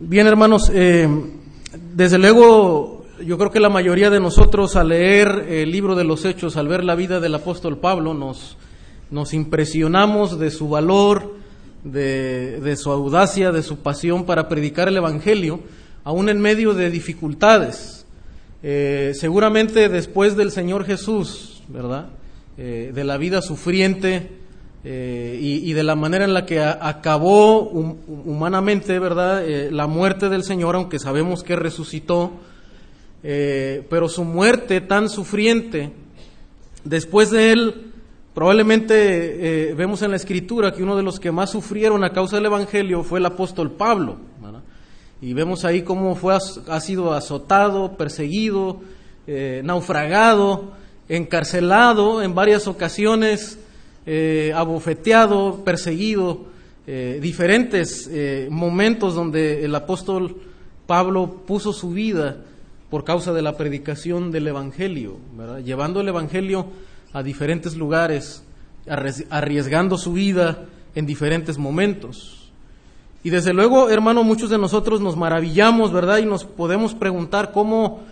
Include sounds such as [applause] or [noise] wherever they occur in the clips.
Bien, hermanos, eh, desde luego yo creo que la mayoría de nosotros al leer el libro de los Hechos, al ver la vida del apóstol Pablo, nos, nos impresionamos de su valor, de, de su audacia, de su pasión para predicar el Evangelio, aún en medio de dificultades. Eh, seguramente después del Señor Jesús, ¿verdad? Eh, de la vida sufriente eh, y, de la manera en la que acabó hum, humanamente, ¿verdad? Eh, la muerte del Señor, aunque sabemos que resucitó, eh, pero su muerte tan sufriente, después de él, probablemente vemos en la Escritura que uno de los que más sufrieron a causa del Evangelio fue el apóstol Pablo. Y vemos ahí cómo fue, ha sido azotado, perseguido, naufragado, encarcelado en varias ocasiones, eh, abofeteado, perseguido, eh, diferentes eh, momentos donde el apóstol Pablo puso su vida por causa de la predicación del Evangelio, llevando el Evangelio a diferentes lugares, arriesgando su vida en diferentes momentos. Y desde luego, hermano, muchos de nosotros nos maravillamos, ¿verdad? Y nos podemos preguntar cómo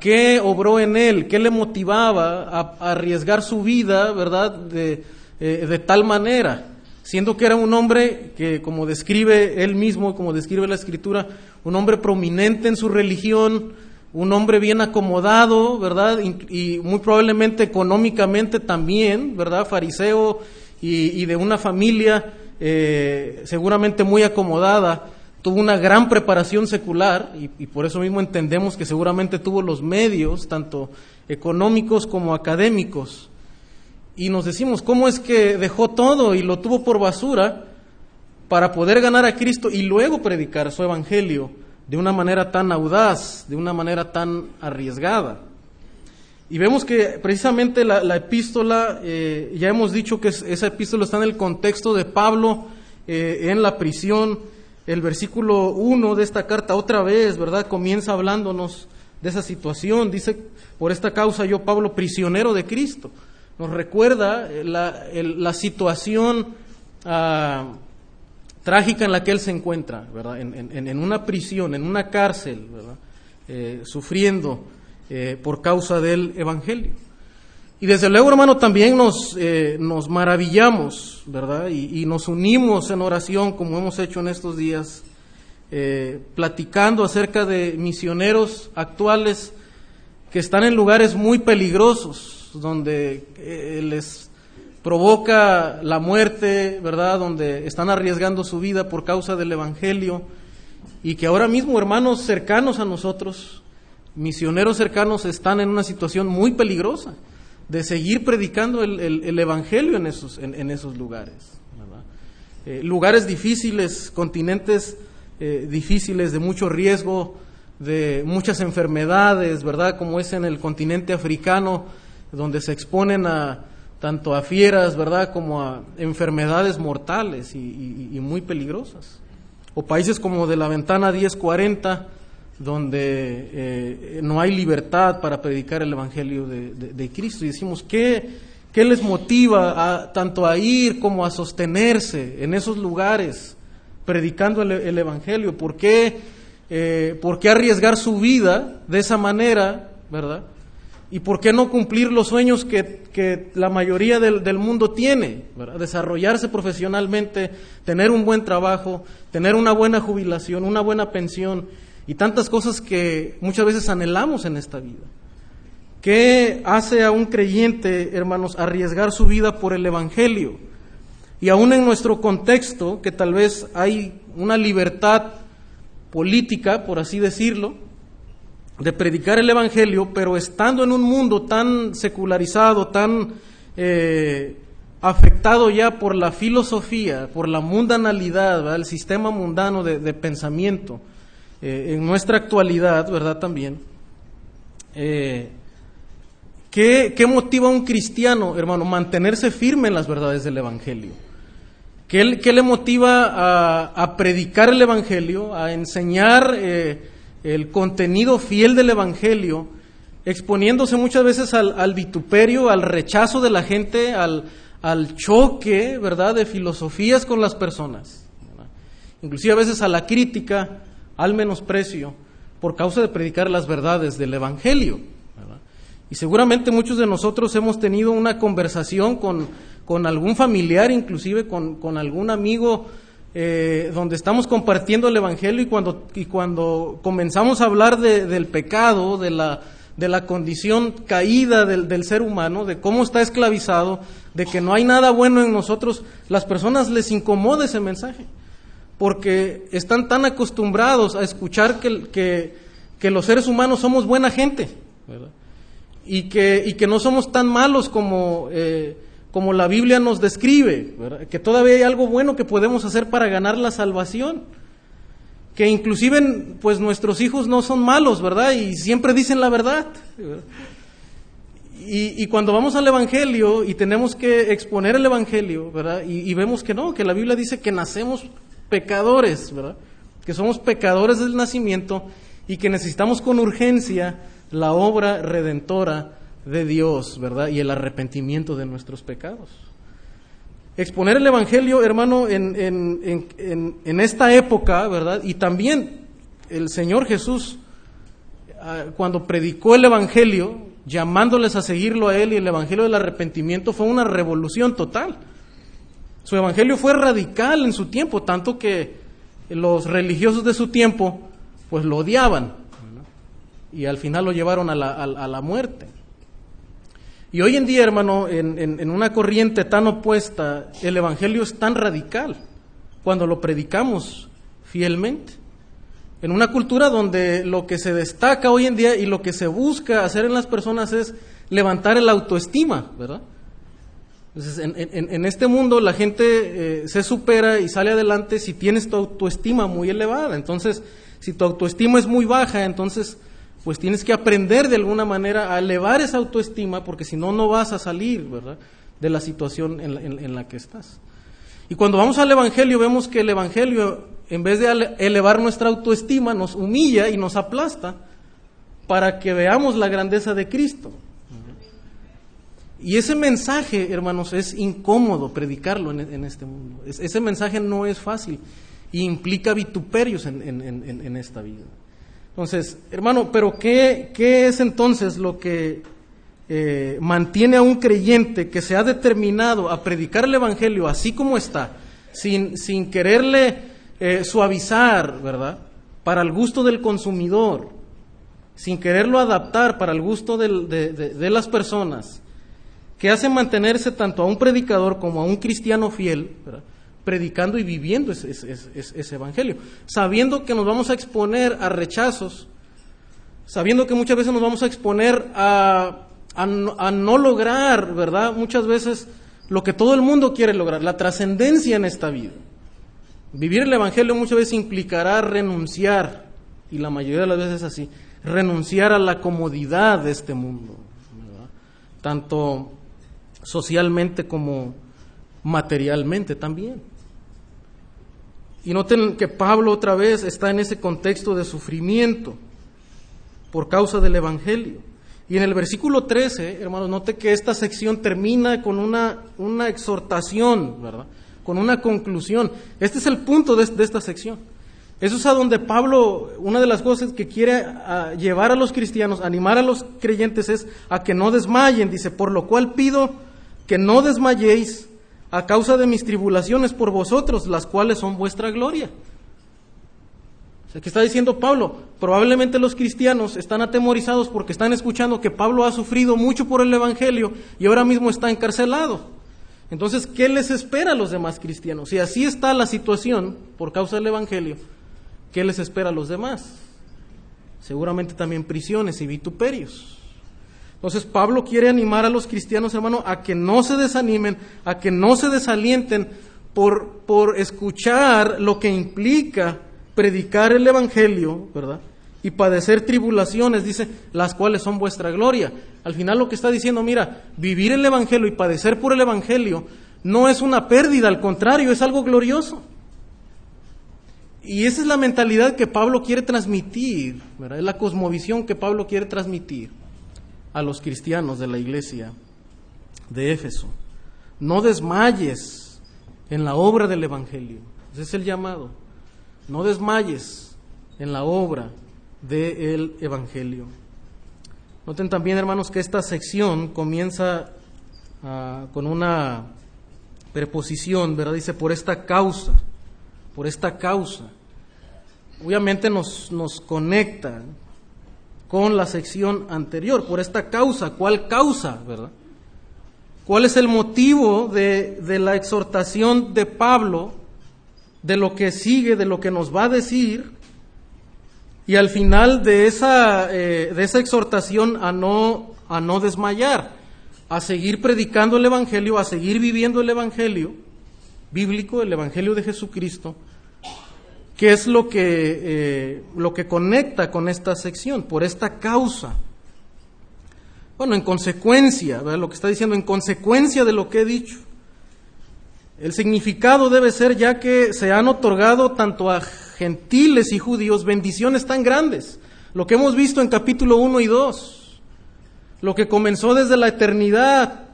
qué obró en él, qué le motivaba a, arriesgar su vida, ¿verdad? De, eh, de, tal manera, siendo que era un hombre que, como describe él mismo, como describe la escritura, un hombre prominente en su religión, un hombre bien acomodado, ¿verdad? Y, muy probablemente económicamente también, ¿verdad? Fariseo y, y de una familia eh, seguramente muy acomodada tuvo una gran preparación secular y, por eso mismo entendemos que seguramente tuvo los medios, tanto económicos como académicos. Y nos decimos, ¿cómo es que dejó todo y lo tuvo por basura para poder ganar a Cristo y luego predicar su evangelio de una manera tan audaz, de una manera tan arriesgada? Y vemos que precisamente la, la epístola, eh, ya hemos dicho que es, esa epístola está en el contexto de Pablo eh, en la prisión, el versículo 1 de esta carta otra vez, ¿verdad? Comienza hablándonos de esa situación. Dice, por esta causa yo, Pablo, prisionero de Cristo. Nos recuerda la, el, la situación uh, trágica en la que él se encuentra, ¿verdad? En una prisión, en una cárcel, ¿verdad? Eh, sufriendo eh, por causa del Evangelio. Y desde luego, hermano, también nos, eh, nos maravillamos, ¿verdad? Y, nos unimos en oración, como hemos hecho en estos días, eh, platicando acerca de misioneros actuales que están en lugares muy peligrosos, donde eh, les provoca la muerte, ¿verdad? Donde están arriesgando su vida por causa del Evangelio y que ahora mismo hermanos cercanos a nosotros, misioneros cercanos, están en una situación muy peligrosa de seguir predicando el, el, el Evangelio en esos, en, esos lugares. Eh, lugares difíciles, continentes eh, difíciles, de mucho riesgo, de muchas enfermedades, ¿verdad? Como es en el continente africano, donde se exponen a tanto a fieras, ¿verdad? Como a enfermedades mortales y, y, y muy peligrosas. O países como de la ventana 1040, donde eh, no hay libertad para predicar el Evangelio de, de, Cristo. Y decimos, ¿qué, ¿qué, les motiva a, tanto a ir como a sostenerse en esos lugares predicando el, el Evangelio? ¿Por qué, eh, ¿Por qué arriesgar su vida de esa manera, verdad? ¿Y por qué no cumplir los sueños que, que la mayoría del, del mundo tiene? Desarrollarse profesionalmente, tener un buen trabajo, tener una buena jubilación, una buena pensión y tantas cosas que muchas veces anhelamos en esta vida. ¿Qué hace a un creyente, hermanos, arriesgar su vida por el Evangelio? Y aún en nuestro contexto, que tal vez hay una libertad política, por así decirlo, de predicar el Evangelio, pero estando en un mundo tan secularizado, tan eh, afectado ya por la filosofía, por la mundanalidad, el sistema mundano de pensamiento, eh, en nuestra actualidad, ¿verdad? También. Eh, ¿qué, ¿qué, motiva a un cristiano, hermano? Mantenerse firme en las verdades del Evangelio. ¿Qué, qué le motiva a, a, predicar el Evangelio, a enseñar eh, el contenido fiel del Evangelio, exponiéndose muchas veces al, al vituperio, al rechazo de la gente, al, al choque, ¿verdad?, de filosofías con las personas. Inclusive a veces a la crítica al menosprecio por causa de predicar las verdades del Evangelio. Y seguramente muchos de nosotros hemos tenido una conversación con, con algún familiar, inclusive con, con algún amigo, eh, donde estamos compartiendo el Evangelio y cuando, y cuando comenzamos a hablar de, del pecado, de la, de la condición caída del, del, ser humano, de cómo está esclavizado, de que no hay nada bueno en nosotros, las personas les incomoda ese mensaje, porque están tan acostumbrados a escuchar que, que, los seres humanos somos buena gente, y que, y que no somos tan malos como, eh, como la Biblia nos describe, que todavía hay algo bueno que podemos hacer para ganar la salvación, que inclusive pues nuestros hijos no son malos, ¿verdad? Y siempre dicen la verdad. Y, y, cuando vamos al Evangelio y tenemos que exponer el Evangelio, ¿verdad? Y vemos que no, que la Biblia dice que nacemos pecadores, ¿verdad? Que somos pecadores del nacimiento y que necesitamos con urgencia la obra redentora de Dios, ¿verdad? Y el arrepentimiento de nuestros pecados. Exponer el Evangelio, hermano, en, en, en, en esta época, ¿verdad? Y también el Señor Jesús, ah, cuando predicó el Evangelio, llamándoles a seguirlo a Él y el Evangelio del arrepentimiento, fue una revolución total. Su Evangelio fue radical en su tiempo, tanto que los religiosos de su tiempo, pues lo odiaban y al final lo llevaron a la, a, a la muerte. Y hoy en día, hermano, en, en, en, una corriente tan opuesta, el Evangelio es tan radical cuando lo predicamos fielmente. En una cultura donde lo que se destaca hoy en día y lo que se busca hacer en las personas es levantar el autoestima, ¿verdad? Entonces, en, este mundo la gente eh, se supera y sale adelante si tienes tu autoestima muy elevada. Entonces, si tu autoestima es muy baja, entonces pues tienes que aprender de alguna manera a elevar esa autoestima, porque si no, no vas a salir, ¿verdad?, de la situación en la, que estás. Y cuando vamos al Evangelio, vemos que el Evangelio, en vez de elevar nuestra autoestima, nos humilla y nos aplasta para que veamos la grandeza de Cristo. Y ese mensaje, hermanos, es incómodo predicarlo en, en este mundo. Es, ese mensaje no es fácil y implica vituperios en, en esta vida. Entonces, hermano, pero ¿qué, es entonces lo que eh, mantiene a un creyente que se ha determinado a predicar el Evangelio así como está, sin, quererle eh, suavizar, ¿verdad? Para el gusto del consumidor, sin quererlo adaptar para el gusto de las personas, que hace mantenerse tanto a un predicador como a un cristiano fiel, predicando y viviendo ese, evangelio, sabiendo que nos vamos a exponer a rechazos, sabiendo que muchas veces nos vamos a exponer a no lograr, ¿verdad? Muchas veces lo que todo el mundo quiere lograr, la trascendencia en esta vida. Vivir el evangelio muchas veces implicará renunciar, y la mayoría de las veces es así, renunciar a la comodidad de este mundo, ¿verdad? tanto socialmente como materialmente también. Y noten que Pablo otra vez está en ese contexto de sufrimiento por causa del Evangelio. Y en el versículo 13, hermanos, note que esta sección termina con una, una exhortación, ¿verdad? Con una conclusión. Este es el punto de, esta sección. Eso es a donde Pablo, una de las cosas que quiere a, llevar a los cristianos, animar a los creyentes es a que no desmayen. Dice, por lo cual pido que no desmayéis a causa de mis tribulaciones por vosotros, las cuales son vuestra gloria. O sea, ¿qué está diciendo Pablo? Probablemente los cristianos están atemorizados porque están escuchando que Pablo ha sufrido mucho por el Evangelio y ahora mismo está encarcelado. Entonces, ¿qué les espera a los demás cristianos? Si así está la situación por causa del Evangelio, ¿qué les espera a los demás? Seguramente también prisiones y vituperios. Entonces Pablo quiere animar a los cristianos, hermano, a que no se desanimen, a que no se desalienten por, por escuchar lo que implica predicar el Evangelio, ¿verdad? Y padecer tribulaciones, dice, las cuales son vuestra gloria. Al final lo que está diciendo, mira, vivir el Evangelio y padecer por el Evangelio no es una pérdida, al contrario, es algo glorioso. Y esa es la mentalidad que Pablo quiere transmitir, ¿verdad? Es la cosmovisión que Pablo quiere transmitir a los cristianos de la iglesia de Éfeso. No desmayes en la obra del Evangelio. Ese es el llamado. No desmayes en la obra del Evangelio. Noten también, hermanos, que esta sección comienza ah, con una preposición, ¿verdad? Dice, por esta causa, por esta causa. Obviamente nos, nos conecta con la sección anterior, por esta causa. ¿Cuál causa, verdad? ¿Cuál es el motivo de, de la exhortación de Pablo, de lo que sigue, de lo que nos va a decir? Y al final de esa, eh, de esa exhortación a no, a no desmayar, a seguir predicando el Evangelio, a seguir viviendo el Evangelio bíblico, el Evangelio de Jesucristo, ¿qué es lo que, eh, lo que conecta con esta sección? Por esta causa. Bueno, en consecuencia, lo que está diciendo, en consecuencia de lo que he dicho. El significado debe ser ya que se han otorgado tanto a gentiles y judíos bendiciones tan grandes. Lo que hemos visto en capítulo 1 y 2, lo que comenzó desde la eternidad,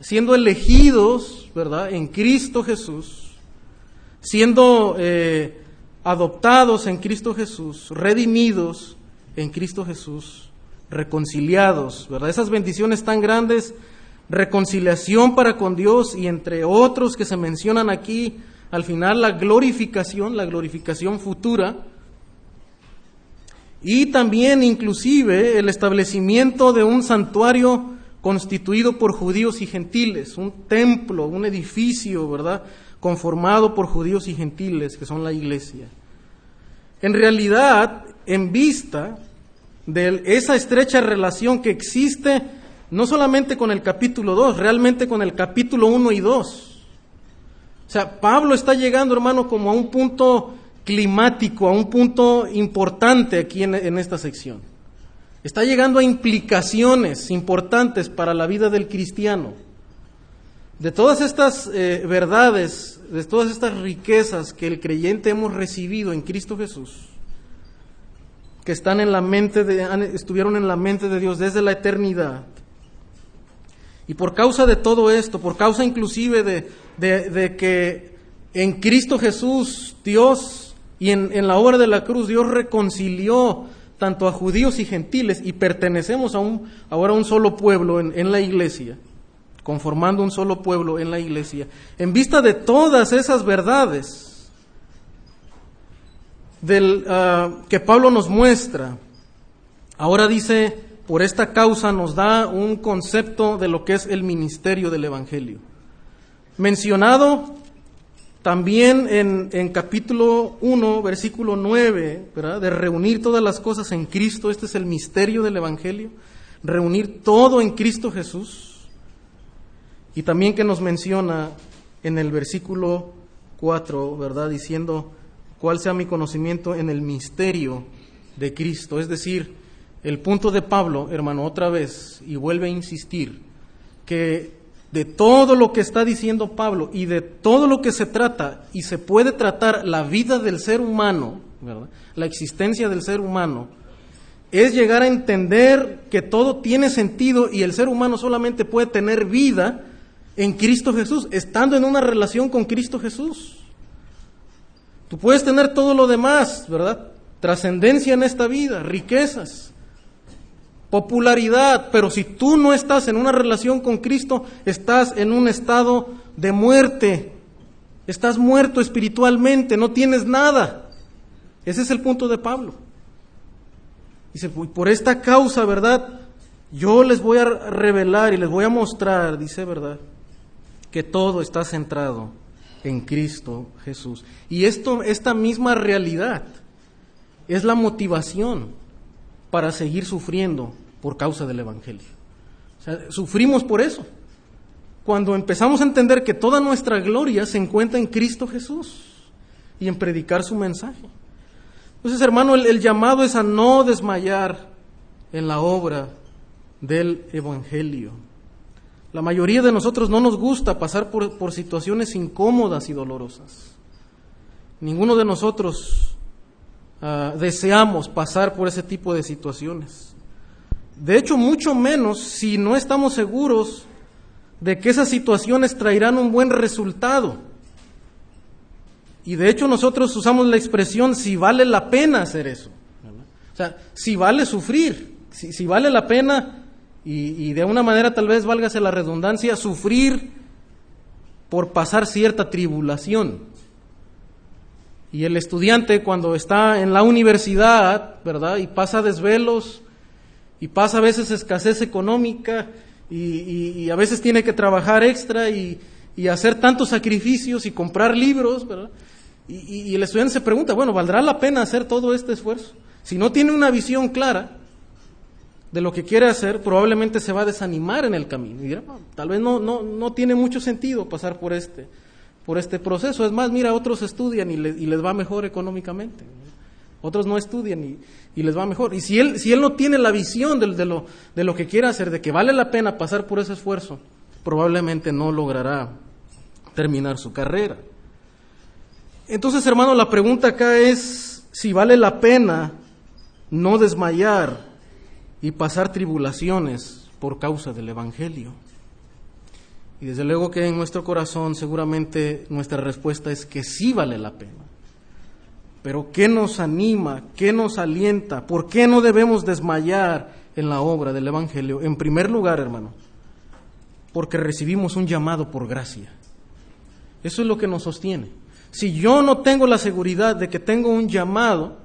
siendo elegidos, ¿verdad?, en Cristo Jesús, siendo eh, adoptados en Cristo Jesús, redimidos en Cristo Jesús, reconciliados, ¿verdad? Esas bendiciones tan grandes, reconciliación para con Dios y entre otros que se mencionan aquí, al final la glorificación, la glorificación futura, y también inclusive el establecimiento de un santuario constituido por judíos y gentiles, un templo, un edificio, ¿verdad? Conformado por judíos y gentiles, que son la iglesia. En realidad, en vista de esa estrecha relación que existe, no solamente con el capítulo 2, realmente con el capítulo 1 y 2, o sea, Pablo está llegando, hermano, como a un punto climático, a un punto importante aquí en, esta sección. Está llegando a implicaciones importantes para la vida del cristiano. De todas estas eh, verdades, de todas estas riquezas que el creyente hemos recibido en Cristo Jesús, que están en la mente de, estuvieron en la mente de Dios desde la eternidad. Y por causa de todo esto, por causa inclusive de, de, que en Cristo Jesús Dios y en, la obra de la cruz Dios reconcilió tanto a judíos y gentiles y pertenecemos a un, ahora a un solo pueblo en, la iglesia, conformando un solo pueblo en la iglesia. En vista de todas esas verdades ah, que Pablo nos muestra, ahora dice, por esta causa nos da un concepto de lo que es el ministerio del Evangelio mencionado también en, capítulo 1, versículo 9, ¿verdad? de reunir todas las cosas en Cristo, este es el misterio del Evangelio, reunir todo en Cristo Jesús, y también que nos menciona en el versículo 4, ¿verdad? Diciendo, cuál sea mi conocimiento en el misterio de Cristo, es decir, el punto de Pablo, hermano, otra vez, y vuelve a insistir, que de todo lo que está diciendo Pablo y de todo lo que se trata y se puede tratar la vida del ser humano, la existencia del ser humano, es llegar a entender que todo tiene sentido y el ser humano solamente puede tener vida en Cristo Jesús, estando en una relación con Cristo Jesús. Tú puedes tener todo lo demás, ¿verdad? Trascendencia en esta vida, riquezas, popularidad, pero si tú no estás en una relación con Cristo, estás en un estado de muerte. Estás muerto espiritualmente, no tienes nada. Ese es el punto de Pablo. Dice, por esta causa, ¿verdad? Yo les voy a revelar y les voy a mostrar, dice, ¿verdad? Que todo está centrado en Cristo Jesús. Y esto, esta misma realidad es la motivación para seguir sufriendo por causa del Evangelio. Sufrimos por eso. Cuando empezamos a entender que toda nuestra gloria se encuentra en Cristo Jesús y en predicar su mensaje. Entonces, hermano, el, llamado es a no desmayar en la obra del Evangelio. La mayoría de nosotros no nos gusta pasar por, por situaciones incómodas y dolorosas. Ninguno de nosotros Ah, deseamos pasar por ese tipo de situaciones. De hecho, mucho menos si no estamos seguros de que esas situaciones traerán un buen resultado. Y de hecho nosotros usamos la expresión si vale la pena hacer eso. O sea, si vale sufrir, si, si vale la pena, y, de una manera tal vez válgase la redundancia, sufrir por pasar cierta tribulación. Y el estudiante cuando está en la universidad, ¿verdad? Y pasa desvelos, y pasa a veces escasez económica, y, y a veces tiene que trabajar extra y, hacer tantos sacrificios y comprar libros, ¿verdad? Y, el estudiante se pregunta, bueno, ¿valdrá la pena hacer todo este esfuerzo? Si no tiene una visión clara de lo que quiere hacer, probablemente se va a desanimar en el camino. Y dirá, tal vez no, no, no tiene mucho sentido pasar por este, por este proceso. Es más, mira, otros estudian y, y les va mejor económicamente. Otros no estudian y, y, les va mejor. Y si él, si él no tiene la visión de, de, lo, de lo que quiere hacer, de que vale la pena pasar por ese esfuerzo, probablemente no logrará terminar su carrera. Entonces, hermano, la pregunta acá es si vale la pena no desmayar y pasar tribulaciones por causa del Evangelio. Y desde luego que en nuestro corazón seguramente nuestra respuesta es que sí vale la pena. Pero ¿qué nos anima? ¿Qué nos alienta? ¿Por qué no debemos desmayar en la obra del Evangelio? En primer lugar, hermano, porque recibimos un llamado por gracia. Eso es lo que nos sostiene. Si yo no tengo la seguridad de que tengo un llamado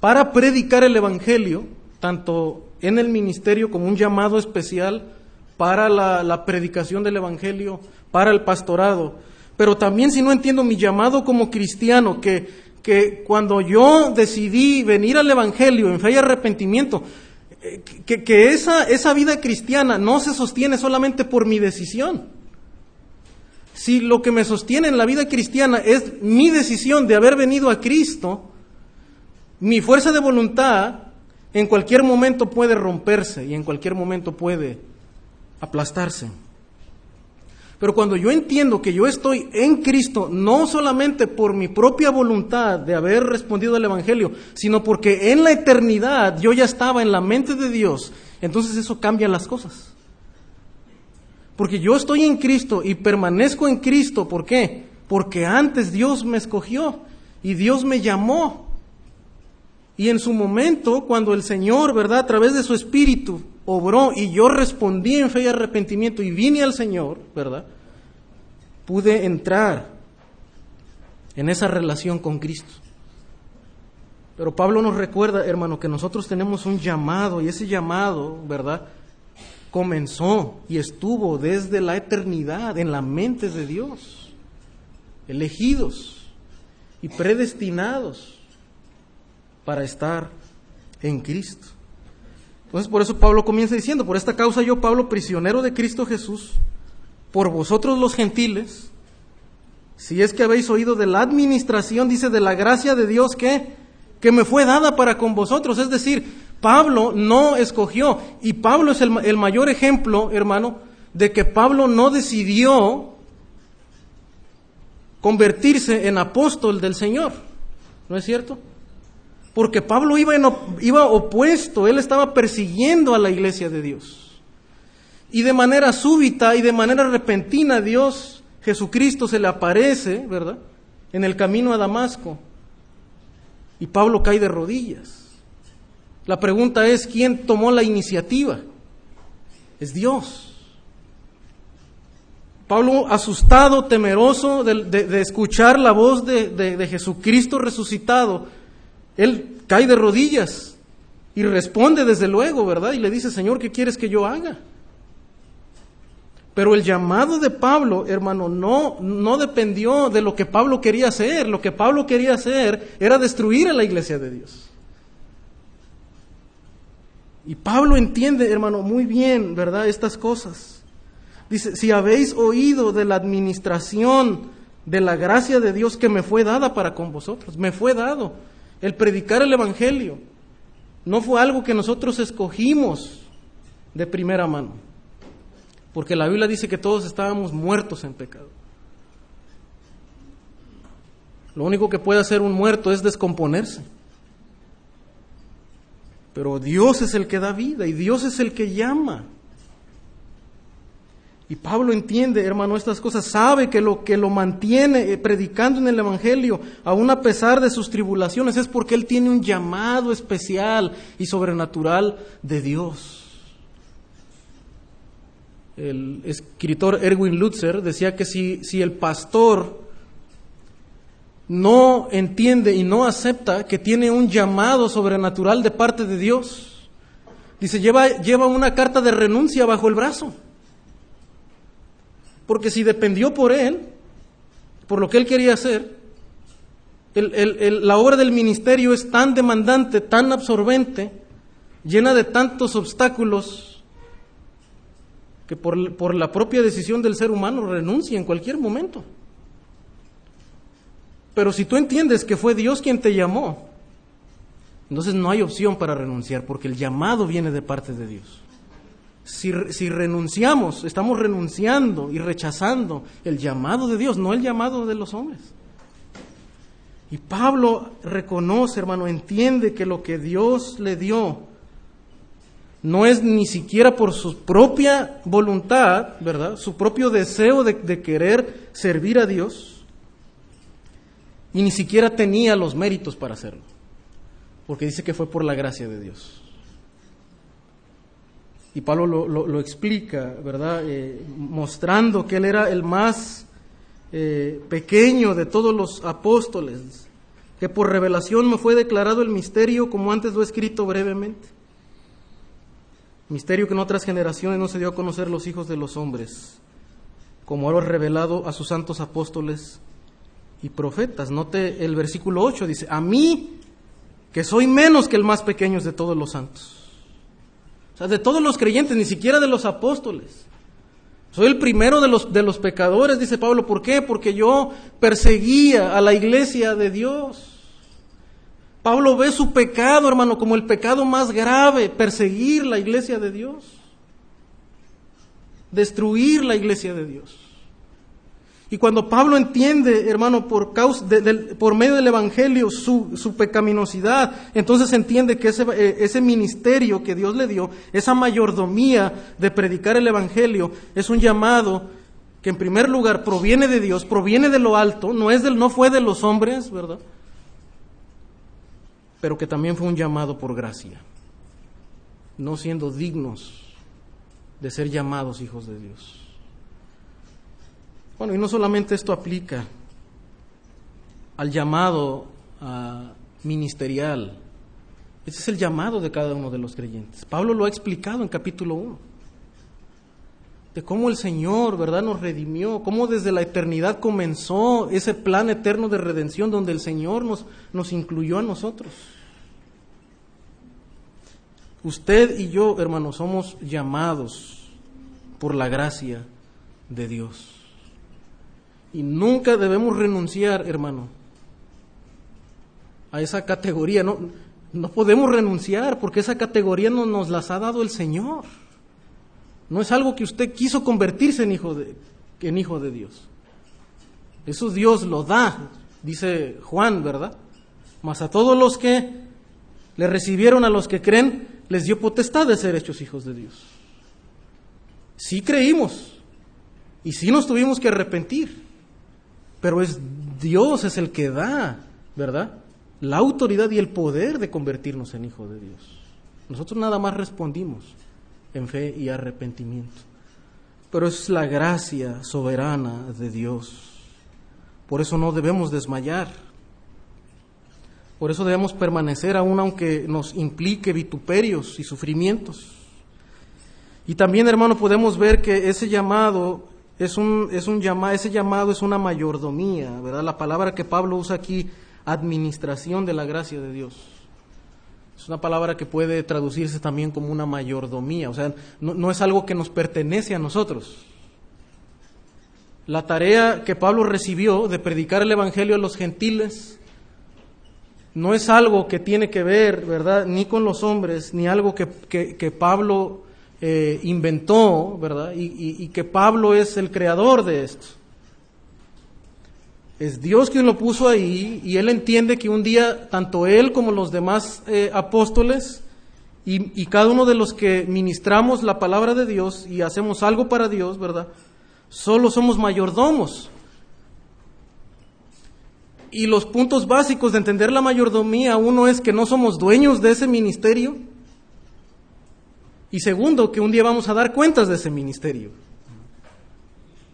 para predicar el Evangelio, tanto en el ministerio como un llamado especial para la, predicación del Evangelio, para el pastorado, pero también si no entiendo mi llamado como cristiano, que, que cuando yo decidí venir al Evangelio en fe y arrepentimiento, eh, que, que esa, esa vida cristiana no se sostiene solamente por mi decisión, si lo que me sostiene en la vida cristiana es mi decisión de haber venido a Cristo, mi fuerza de voluntad en cualquier momento puede romperse y en cualquier momento puede aplastarse. Pero cuando yo entiendo que yo estoy en Cristo, no solamente por mi propia voluntad de haber respondido al Evangelio, sino porque en la eternidad yo ya estaba en la mente de Dios, entonces eso cambia las cosas. Porque yo estoy en Cristo y permanezco en Cristo. ¿Por qué? Porque antes Dios me escogió y Dios me llamó. Y en su momento, cuando el Señor, ¿verdad? A través de su Espíritu obró y yo respondí en fe y arrepentimiento y vine al Señor, ¿verdad? Pude entrar en esa relación con Cristo. Pero Pablo nos recuerda, hermano, que nosotros tenemos un llamado y ese llamado, ¿verdad? comenzó y estuvo desde la eternidad en la mente de Dios, elegidos y predestinados para estar en Cristo. Entonces por eso Pablo comienza diciendo, por esta causa yo, Pablo, prisionero de Cristo Jesús, por vosotros los gentiles, si es que habéis oído de la administración, dice, de la gracia de Dios que, que me fue dada para con vosotros, es decir, Pablo no escogió, y Pablo es el, mayor ejemplo, hermano, de que Pablo no decidió convertirse en apóstol del Señor. ¿No es cierto? Porque Pablo iba, iba opuesto, él estaba persiguiendo a la iglesia de Dios. Y de manera súbita y de manera repentina Dios, Jesucristo se le aparece, ¿verdad? En el camino a Damasco. Y Pablo cae de rodillas. La pregunta es, ¿quién tomó la iniciativa? Es Dios. Pablo, asustado, temeroso de, escuchar la voz de, Jesucristo resucitado, él cae de rodillas y responde desde luego, ¿verdad? Y le dice, Señor, ¿qué quieres que yo haga? Pero el llamado de Pablo, hermano, no, no dependió de lo que Pablo quería hacer. Lo que Pablo quería hacer era destruir a la iglesia de Dios. Y Pablo entiende, hermano, muy bien, ¿verdad? Estas cosas. Dice, si habéis oído de la administración de la gracia de Dios que me fue dada para con vosotros, me fue dado el predicar el Evangelio. No fue algo que nosotros escogimos de primera mano, porque la Biblia dice que todos estábamos muertos en pecado. Lo único que puede hacer un muerto es descomponerse. Pero Dios es el que da vida y Dios es el que llama. Y Pablo entiende, hermano, estas cosas, sabe que lo que lo mantiene eh, predicando en el Evangelio, aun a pesar de sus tribulaciones, es porque él tiene un llamado especial y sobrenatural de Dios. El escritor Erwin Lutzer decía que si, si el pastor no entiende y no acepta que tiene un llamado sobrenatural de parte de Dios, dice, lleva, lleva una carta de renuncia bajo el brazo. Porque si dependió por él, por lo que él quería hacer, la obra del ministerio es tan demandante, tan absorbente, llena de tantos obstáculos, que por, por la propia decisión del ser humano renuncia en cualquier momento. Pero si tú entiendes que fue Dios quien te llamó, entonces no hay opción para renunciar, porque el llamado viene de parte de Dios. Si, si, renunciamos, estamos renunciando y rechazando el llamado de Dios, no el llamado de los hombres. Y Pablo reconoce, hermano, entiende que lo que Dios le dio no es ni siquiera por su propia voluntad, ¿verdad? Su propio deseo de, de querer servir a Dios, y ni siquiera tenía los méritos para hacerlo, porque dice que fue por la gracia de Dios. Y Pablo lo, explica, ¿verdad? Eh, mostrando que él era el más eh, pequeño de todos los apóstoles, que por revelación me fue declarado el misterio como antes lo he escrito brevemente. Misterio que en otras generaciones no se dio a conocer los hijos de los hombres, como ahora revelado a sus santos apóstoles y profetas. Note el versículo 8, dice, a mí, que soy menos que el más pequeño de todos los santos. O sea, de todos los creyentes, ni siquiera de los apóstoles. Soy el primero de los, de los pecadores, dice Pablo. ¿Por qué? Porque yo perseguía a la iglesia de Dios. Pablo ve su pecado, hermano, como el pecado más grave, perseguir la iglesia de Dios. Destruir la iglesia de Dios. Y cuando Pablo entiende, hermano, por, causa por medio del Evangelio su, pecaminosidad, entonces entiende que ese, eh, ese ministerio que Dios le dio, esa mayordomía de predicar el Evangelio, es un llamado que en primer lugar proviene de Dios, proviene de lo alto, no, es del, no fue de los hombres, ¿verdad? Pero que también fue un llamado por gracia, no siendo dignos de ser llamados hijos de Dios. Bueno, y no solamente esto aplica al llamado ah, ministerial, ese es el llamado de cada uno de los creyentes. Pablo lo ha explicado en capítulo 1, de cómo el Señor, ¿verdad?, nos redimió, cómo desde la eternidad comenzó ese plan eterno de redención donde el Señor nos, nos incluyó a nosotros. Usted y yo, hermanos, somos llamados por la gracia de Dios. Y nunca debemos renunciar, hermano, a esa categoría. No, no podemos renunciar porque esa categoría no nos las ha dado el Señor. No es algo que usted quiso convertirse en hijo de, en hijo de Dios. Eso Dios lo da, dice Juan, ¿verdad? Mas a todos los que le recibieron, a los que creen, les dio potestad de ser hechos hijos de Dios. Sí creímos y sí nos tuvimos que arrepentir. Pero es Dios es el que da, ¿verdad? La autoridad y el poder de convertirnos en hijos de Dios. Nosotros nada más respondimos en fe y arrepentimiento. Pero es la gracia soberana de Dios. Por eso no debemos desmayar. Por eso debemos permanecer aún aunque nos implique vituperios y sufrimientos. Y también, hermano, podemos ver que ese llamado es un, es un ese llamado es una mayordomía, ¿verdad? La palabra que Pablo usa aquí, administración de la gracia de Dios. Es una palabra que puede traducirse también como una mayordomía, o sea, no, no es algo que nos pertenece a nosotros. La tarea que Pablo recibió de predicar el Evangelio a los gentiles no es algo que tiene que ver, ¿verdad?, ni con los hombres, ni algo que, que, que Pablo eh, inventó, ¿verdad? Y, que Pablo es el creador de esto. Es Dios quien lo puso ahí y él entiende que un día tanto él como los demás eh, apóstoles Y, y, cada uno de los que ministramos la palabra de Dios y hacemos algo para Dios, ¿verdad? Solo somos mayordomos. Y los puntos básicos de entender la mayordomía, uno es que no somos dueños de ese ministerio. Y segundo, que un día vamos a dar cuentas de ese ministerio,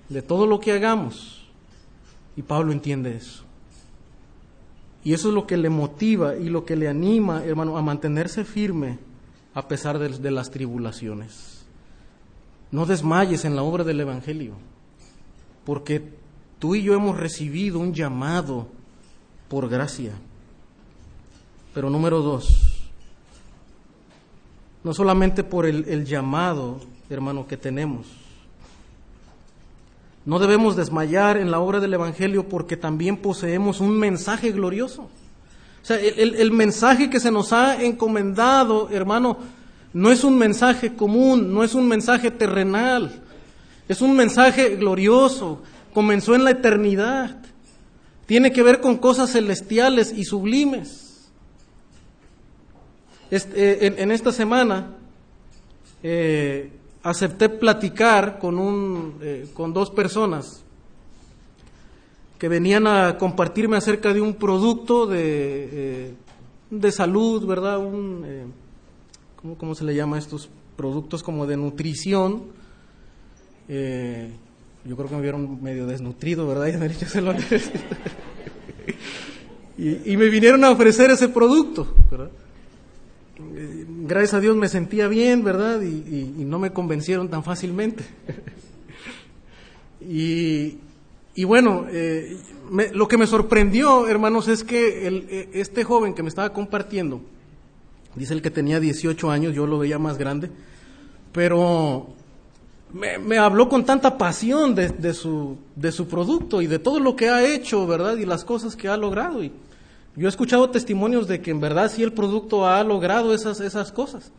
de todo lo que hagamos. Y Pablo entiende eso. Y eso es lo que le motiva y lo que le anima, hermano, a mantenerse firme a pesar de, de las tribulaciones. No desmayes en la obra del Evangelio, porque tú y yo hemos recibido un llamado por gracia. Pero número dos, no solamente por el, llamado, hermano, que tenemos. No debemos desmayar en la obra del Evangelio porque también poseemos un mensaje glorioso. O sea, el mensaje que se nos ha encomendado, hermano, no es un mensaje común, no es un mensaje terrenal, es un mensaje glorioso, comenzó en la eternidad. Tiene que ver con cosas celestiales y sublimes. Este, en, esta semana eh, acepté platicar con, un, eh, con dos personas que venían a compartirme acerca de un producto de, eh, de salud, ¿verdad? Un, ¿cómo, ¿cómo, se le llama estos productos como de nutrición? yo creo que me vieron medio desnutrido, ¿verdad? [laughs] [laughs] Y lo y, me vinieron a ofrecer ese producto, ¿verdad? Gracias a Dios me sentía bien, ¿verdad? Y, no me convencieron tan fácilmente. [laughs] y, bueno, eh, me, lo que me sorprendió, hermanos, es que el, este joven que me estaba compartiendo, dice el que tenía 18 años, yo lo veía más grande, pero me, me, habló con tanta pasión de, de, su, de su producto y de todo lo que ha hecho, ¿verdad? Y las cosas que ha logrado. Y yo he escuchado testimonios de que en verdad sí el producto ha logrado esas, esas cosas.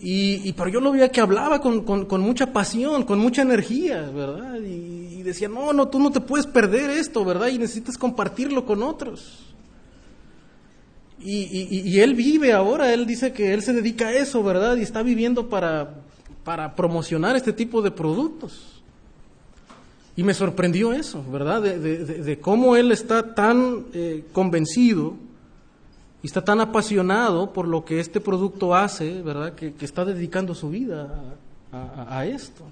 Y, pero yo lo veía que hablaba con, con, mucha pasión, con mucha energía, ¿verdad? Y, y decía, no, no, tú no te puedes perder esto, ¿verdad? Y necesitas compartirlo con otros. Y, y, y, él vive ahora, él dice que él se dedica a eso, ¿verdad? Y está viviendo para, para promocionar este tipo de productos. Y me sorprendió eso, ¿verdad? De, de, de cómo él está tan eh, convencido y está tan apasionado por lo que este producto hace, ¿verdad? Que, que está dedicando su vida a, esto.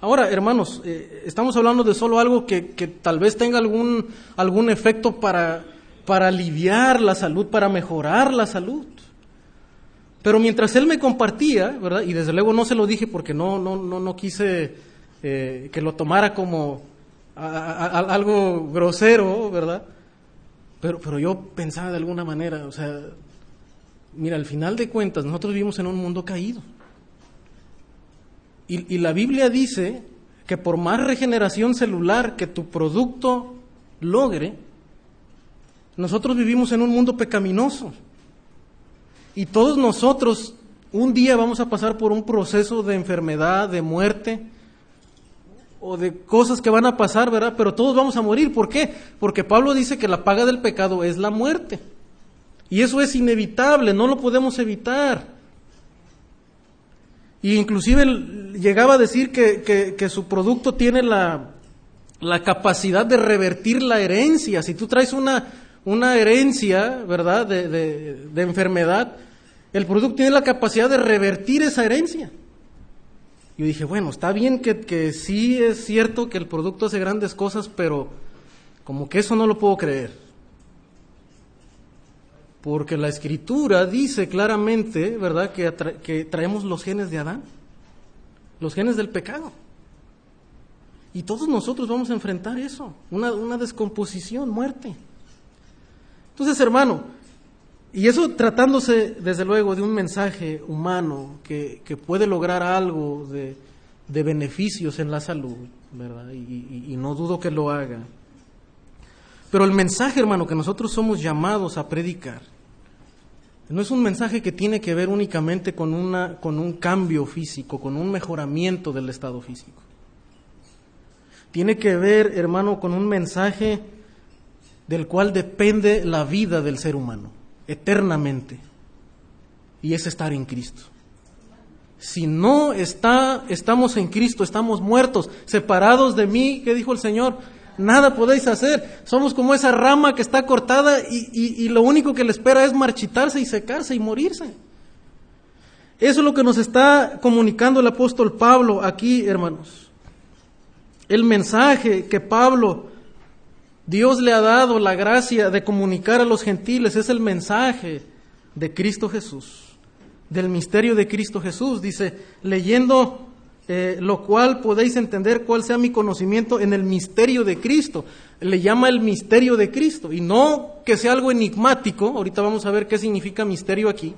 Ahora, hermanos, eh, estamos hablando de solo algo que, que tal vez tenga algún, algún efecto para, para aliviar la salud, para mejorar la salud. Pero mientras él me compartía, ¿verdad? Y desde luego no se lo dije porque no, no, no, no quise eh, que lo tomara como algo grosero, ¿verdad? Pero, pero yo pensaba de alguna manera, o sea, mira, al final de cuentas, nosotros vivimos en un mundo caído. Y la Biblia dice que por más regeneración celular que tu producto logre, nosotros vivimos en un mundo pecaminoso. Y todos nosotros un día vamos a pasar por un proceso de enfermedad, de muerte o de cosas que van a pasar, ¿verdad? Pero todos vamos a morir. ¿Por qué? Porque Pablo dice que la paga del pecado es la muerte. Y eso es inevitable, no lo podemos evitar. Y inclusive llegaba a decir que, que, su producto tiene la, la capacidad de revertir la herencia. Si tú traes una, una herencia, ¿verdad?, de, de, enfermedad, el producto tiene la capacidad de revertir esa herencia. Yo dije, bueno, está bien que, que sí es cierto que el producto hace grandes cosas, pero como que eso no lo puedo creer. Porque la escritura dice claramente, ¿verdad?, que, que traemos los genes de Adán, los genes del pecado. Y todos nosotros vamos a enfrentar eso, una, una descomposición, muerte. Entonces, hermano, y eso tratándose, desde luego, de un mensaje humano que, puede lograr algo de, beneficios en la salud, ¿verdad? Y, y, no dudo que lo haga. Pero el mensaje, hermano, que nosotros somos llamados a predicar, no es un mensaje que tiene que ver únicamente con, una, con un cambio físico, con un mejoramiento del estado físico. Tiene que ver, hermano, con un mensaje del cual depende la vida del ser humano, eternamente. y es estar en Cristo. Si no está, estamos en Cristo, estamos muertos, separados de mí, ¿qué dijo el Señor? Nada podéis hacer. Somos como esa rama que está cortada y, y lo único que le espera es marchitarse y secarse y morirse. Eso es lo que nos está comunicando el apóstol Pablo aquí, hermanos. El mensaje que Pablo, Dios le ha dado la gracia de comunicar a los gentiles, es el mensaje de Cristo Jesús, del misterio de Cristo Jesús. Dice, leyendo eh, lo cual podéis entender cuál sea mi conocimiento en el misterio de Cristo. Le llama el misterio de Cristo y no que sea algo enigmático. Ahorita vamos a ver qué significa misterio aquí.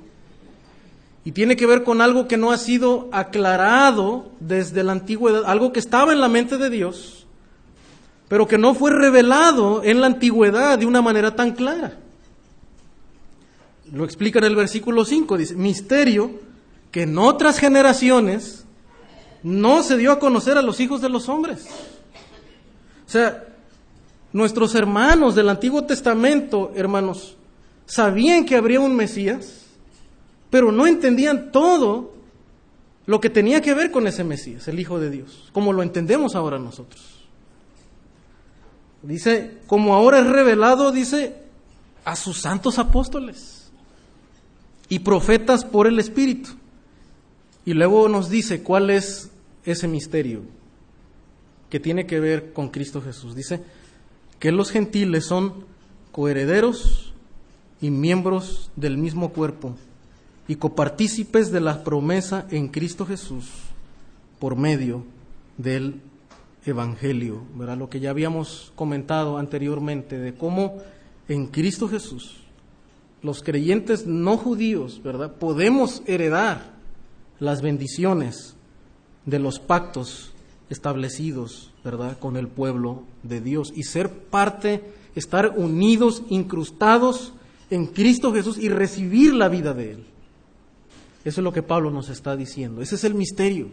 Y tiene que ver con algo que no ha sido aclarado desde la antigüedad, algo que estaba en la mente de Dios, pero que no fue revelado en la antigüedad de una manera tan clara. Lo explica en el versículo 5, dice, misterio que en otras generaciones no se dio a conocer a los hijos de los hombres. O sea, nuestros hermanos del Antiguo Testamento, hermanos, sabían que habría un Mesías, pero no entendían todo lo que tenía que ver con ese Mesías, el Hijo de Dios, como lo entendemos ahora nosotros. Dice, como ahora es revelado, dice, a sus santos apóstoles y profetas por el Espíritu. Y luego nos dice cuál es ese misterio que tiene que ver con Cristo Jesús. Dice que los gentiles son coherederos y miembros del mismo cuerpo y copartícipes de la promesa en Cristo Jesús por medio del Evangelio, ¿verdad? Lo que ya habíamos comentado anteriormente de cómo en Cristo Jesús los creyentes no judíos, ¿verdad? Podemos heredar las bendiciones de los pactos establecidos, ¿verdad?, con el pueblo de Dios y ser parte, estar unidos, incrustados en Cristo Jesús y recibir la vida de Él. Eso es lo que Pablo nos está diciendo. Ese es el misterio.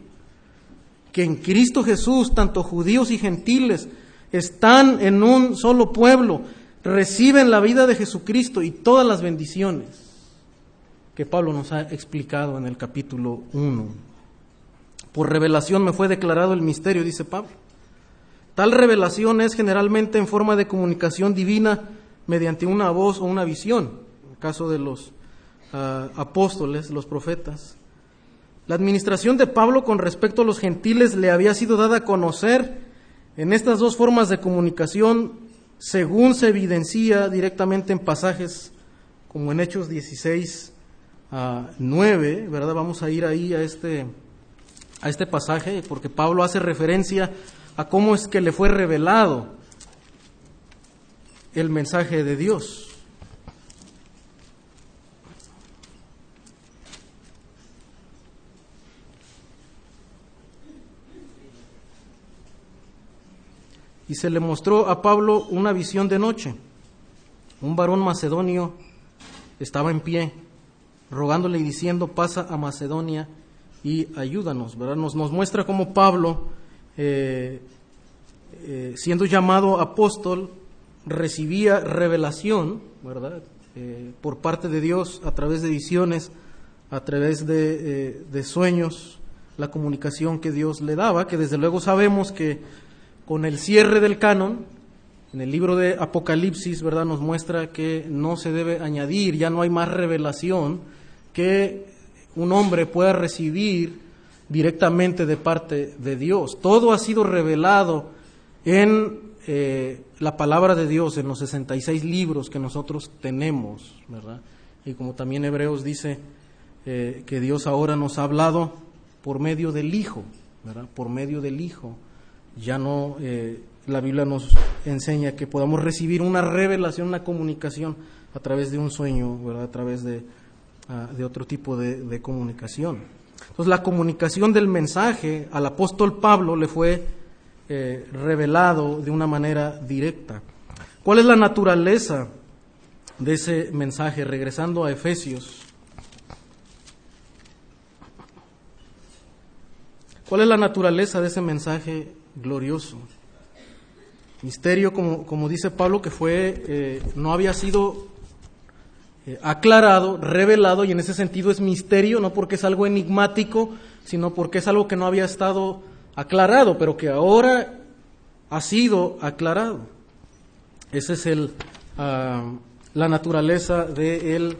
Que en Cristo Jesús, tanto judíos y gentiles, están en un solo pueblo, reciben la vida de Jesucristo y todas las bendiciones que Pablo nos ha explicado en el capítulo 1. Por revelación me fue declarado el misterio, dice Pablo. Tal revelación es generalmente en forma de comunicación divina mediante una voz o una visión, en el caso de los ah, apóstoles, los profetas. La administración de Pablo con respecto a los gentiles le había sido dada a conocer en estas dos formas de comunicación, según se evidencia directamente en pasajes como en Hechos 16 a 9, ¿verdad? Vamos a ir ahí a este a este pasaje porque Pablo hace referencia a cómo es que le fue revelado el mensaje de Dios. Y se le mostró a Pablo una visión de noche. Un varón macedonio estaba en pie, rogándole y diciendo, pasa a Macedonia y ayúdanos, ¿verdad? Nos, nos muestra cómo Pablo, eh, eh, siendo llamado apóstol, recibía revelación, ¿verdad? Eh, por parte de Dios a través de visiones, a través de, de, sueños, la comunicación que Dios le daba, que desde luego sabemos que con el cierre del canon, en el libro de Apocalipsis, ¿verdad? Nos muestra que no se debe añadir, ya no hay más revelación que un hombre pueda recibir directamente de parte de Dios. Todo ha sido revelado en eh, la palabra de Dios, en los 66 libros que nosotros tenemos, ¿verdad? Y como también Hebreos dice eh, que Dios ahora nos ha hablado por medio del Hijo, ¿verdad? Por medio del Hijo. Ya no, eh, la Biblia nos enseña que podamos recibir una revelación, una comunicación a través de un sueño, ¿verdad? A través de Ah, de otro tipo de, comunicación. Entonces la comunicación del mensaje al apóstol Pablo le fue eh, revelado de una manera directa. ¿Cuál es la naturaleza de ese mensaje? Regresando a Efesios. ¿Cuál es la naturaleza de ese mensaje glorioso? Misterio, como, como dice Pablo, que fue, eh, no había sido eh, aclarado, revelado, y en ese sentido es misterio, no porque es algo enigmático, sino porque es algo que no había estado aclarado, pero que ahora ha sido aclarado. Esa es el, ah, la naturaleza de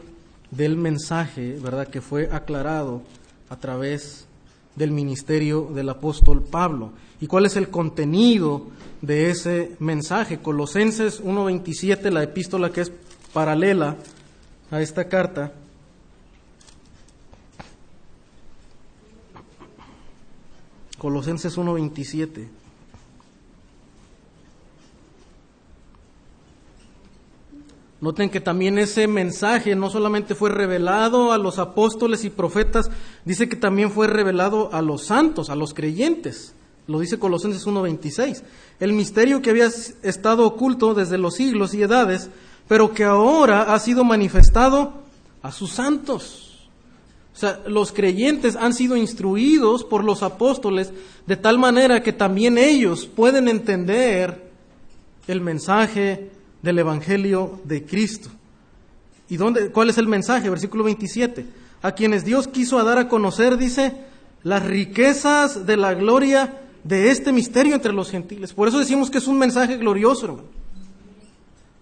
del mensaje, ¿verdad?, que fue aclarado a través del ministerio del apóstol Pablo. ¿Y cuál es el contenido de ese mensaje? Colosenses 1.27, la epístola que es paralela a esta carta. Colosenses 1.27. Noten que también ese mensaje no solamente fue revelado a los apóstoles y profetas, dice que también fue revelado a los santos, a los creyentes. Lo dice Colosenses 1.26. El misterio que había estado oculto desde los siglos y edades, pero que ahora ha sido manifestado a sus santos. O sea, los creyentes han sido instruidos por los apóstoles de tal manera que también ellos pueden entender el mensaje del Evangelio de Cristo. ¿Y dónde, cuál es el mensaje? Versículo 27. A quienes Dios quiso dar a conocer, dice, las riquezas de la gloria de este misterio entre los gentiles. Por eso decimos que es un mensaje glorioso, hermano.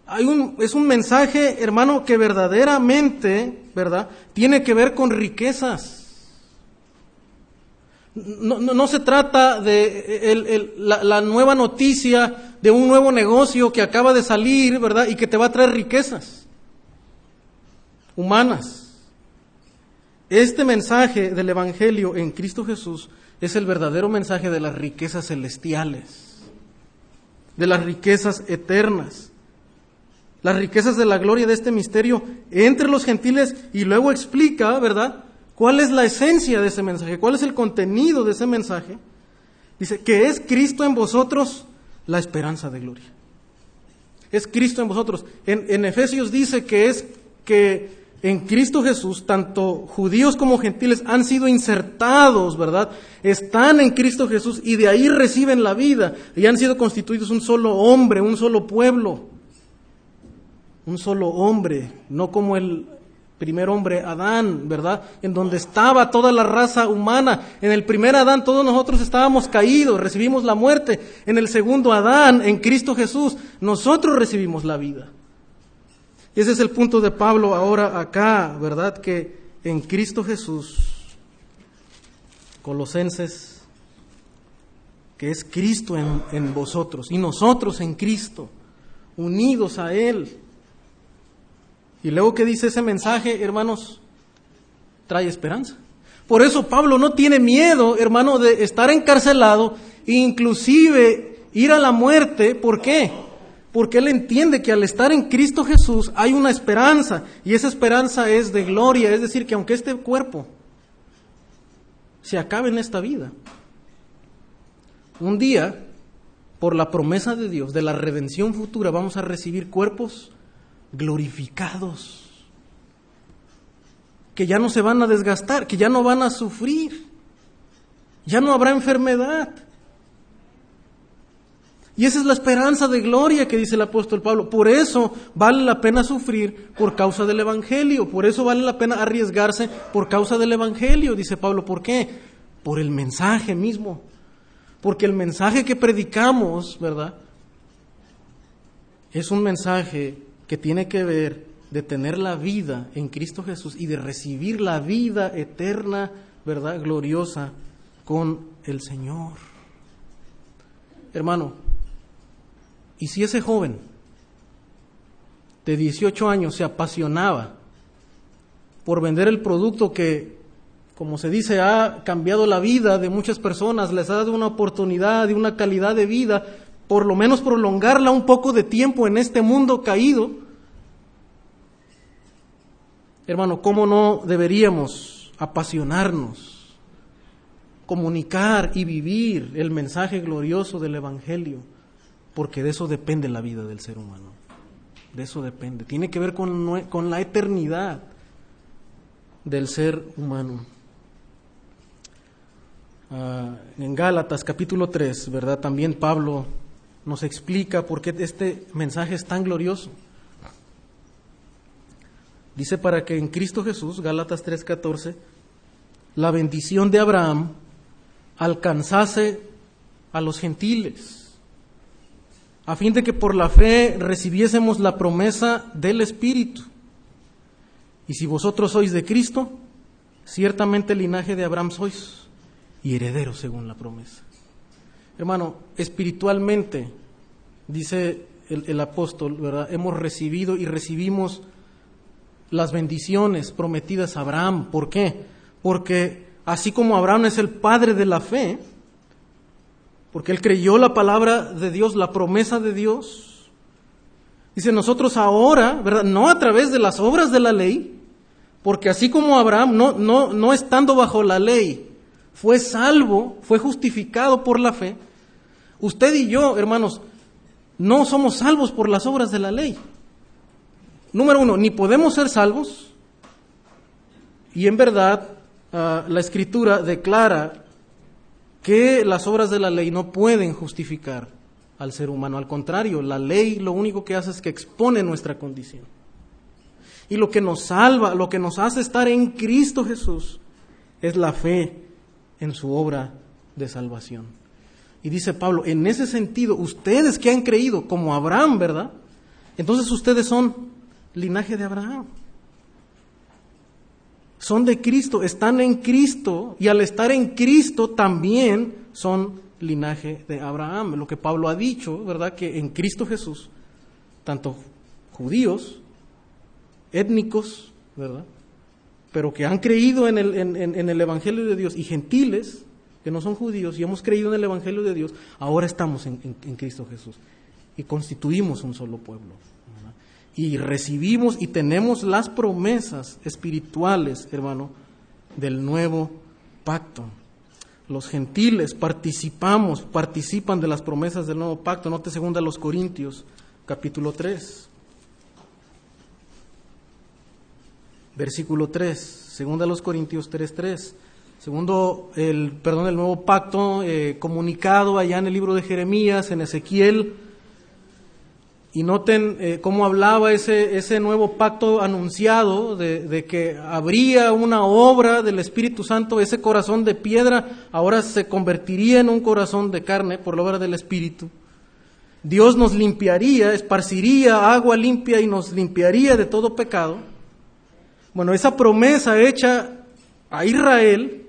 Hay un, es un mensaje, hermano, que verdaderamente, ¿verdad? Tiene que ver con riquezas. No, no, se trata de la, la, nueva noticia de un nuevo negocio que acaba de salir, ¿verdad? Y que te va a traer riquezas humanas. Este mensaje del Evangelio en Cristo Jesús es el verdadero mensaje de las riquezas celestiales, de las riquezas eternas, las riquezas de la gloria de este misterio entre los gentiles y luego explica, ¿verdad? ¿Cuál es la esencia de ese mensaje? ¿Cuál es el contenido de ese mensaje? Dice que es Cristo en vosotros la esperanza de gloria. Es Cristo en vosotros. En, Efesios dice que es que en Cristo Jesús, tanto judíos como gentiles han sido insertados, ¿verdad? Están en Cristo Jesús y de ahí reciben la vida y han sido constituidos un solo hombre, un solo pueblo, un solo hombre, no como el primer hombre, Adán, ¿verdad? En donde estaba toda la raza humana. En el primer Adán todos nosotros estábamos caídos, recibimos la muerte. En el segundo Adán, en Cristo Jesús, nosotros recibimos la vida. Y ese es el punto de Pablo ahora acá, ¿verdad? Que en Cristo Jesús, Colosenses, que es Cristo en, en vosotros y nosotros en Cristo, unidos a Él y luego que dice ese mensaje, hermanos, trae esperanza. Por eso Pablo no tiene miedo, hermano, de estar encarcelado, inclusive ir a la muerte. ¿Por qué? Porque él entiende que al estar en Cristo Jesús hay una esperanza y esa esperanza es de gloria, es decir, que aunque este cuerpo se acabe en esta vida, un día, por la promesa de Dios de la redención futura, vamos a recibir cuerpos glorificados, que ya no se van a desgastar, que ya no van a sufrir, ya no habrá enfermedad. Y esa es la esperanza de gloria que dice el apóstol Pablo. Por eso vale la pena sufrir por causa del Evangelio. Por eso vale la pena arriesgarse por causa del Evangelio, dice Pablo. ¿Por qué? Por el mensaje mismo. Porque el mensaje que predicamos, ¿verdad? Es un mensaje que tiene que ver de tener la vida en Cristo Jesús y de recibir la vida eterna, ¿verdad? Gloriosa con el Señor. Hermano, ¿y si ese joven de 18 años se apasionaba por vender el producto que, como se dice, ha cambiado la vida de muchas personas, les ha dado una oportunidad y una calidad de vida, por lo menos prolongarla un poco de tiempo en este mundo caído, Hermano, ¿cómo no deberíamos apasionarnos, comunicar y vivir el mensaje glorioso del Evangelio? Porque de eso depende la vida del ser humano. De eso depende. Tiene que ver con, con la eternidad del ser humano. Ah, en Gálatas capítulo 3, ¿verdad? También Pablo nos explica por qué este mensaje es tan glorioso. Dice para que en Cristo Jesús, Gálatas 3:14, la bendición de Abraham alcanzase a los gentiles, a fin de que por la fe recibiésemos la promesa del Espíritu. Y si vosotros sois de Cristo, ciertamente el linaje de Abraham sois y herederos según la promesa. Hermano, espiritualmente, dice el, apóstol. Hemos recibido y recibimos las bendiciones prometidas a Abraham. ¿Por qué? Porque así como Abraham es el padre de la fe, porque él creyó la palabra de Dios, la promesa de Dios, dice nosotros ahora, ¿verdad? No a través de las obras de la ley, porque así como Abraham, no, no, no estando bajo la ley, fue salvo, fue justificado por la fe, usted y yo, hermanos, no somos salvos por las obras de la ley. Número uno, ni podemos ser salvos, y en verdad uh, la escritura declara que las obras de la ley no pueden justificar al ser humano. Al contrario, la ley lo único que hace es que expone nuestra condición. Y lo que nos salva, lo que nos hace estar en Cristo Jesús, es la fe en su obra de salvación. Y dice Pablo, en ese sentido, ustedes que han creído como Abraham, ¿verdad? Entonces ustedes son linaje de Abraham son de Cristo, están en Cristo y al estar en Cristo también son linaje de Abraham. Lo que Pablo ha dicho, ¿verdad? Que en Cristo Jesús, tanto judíos, étnicos, ¿verdad? Pero que han creído en el, en, el Evangelio de Dios y gentiles que no son judíos y hemos creído en el Evangelio de Dios, ahora estamos en, en Cristo Jesús y constituimos un solo pueblo y recibimos y tenemos las promesas espirituales, hermano, del nuevo pacto. Los gentiles participamos, participan de las promesas del nuevo pacto. Note segunda los Corintios, capítulo 3. Versículo 3, segunda los Corintios 3, 3. Segundo, el, perdón, el nuevo pacto eh, comunicado allá en el libro de Jeremías, en Ezequiel, y noten eh, cómo hablaba ese, ese nuevo pacto anunciado de, de, que habría una obra del Espíritu Santo, ese corazón de piedra ahora se convertiría en un corazón de carne por la obra del Espíritu. Dios nos limpiaría, esparciría agua limpia y nos limpiaría de todo pecado. Bueno, esa promesa hecha a Israel,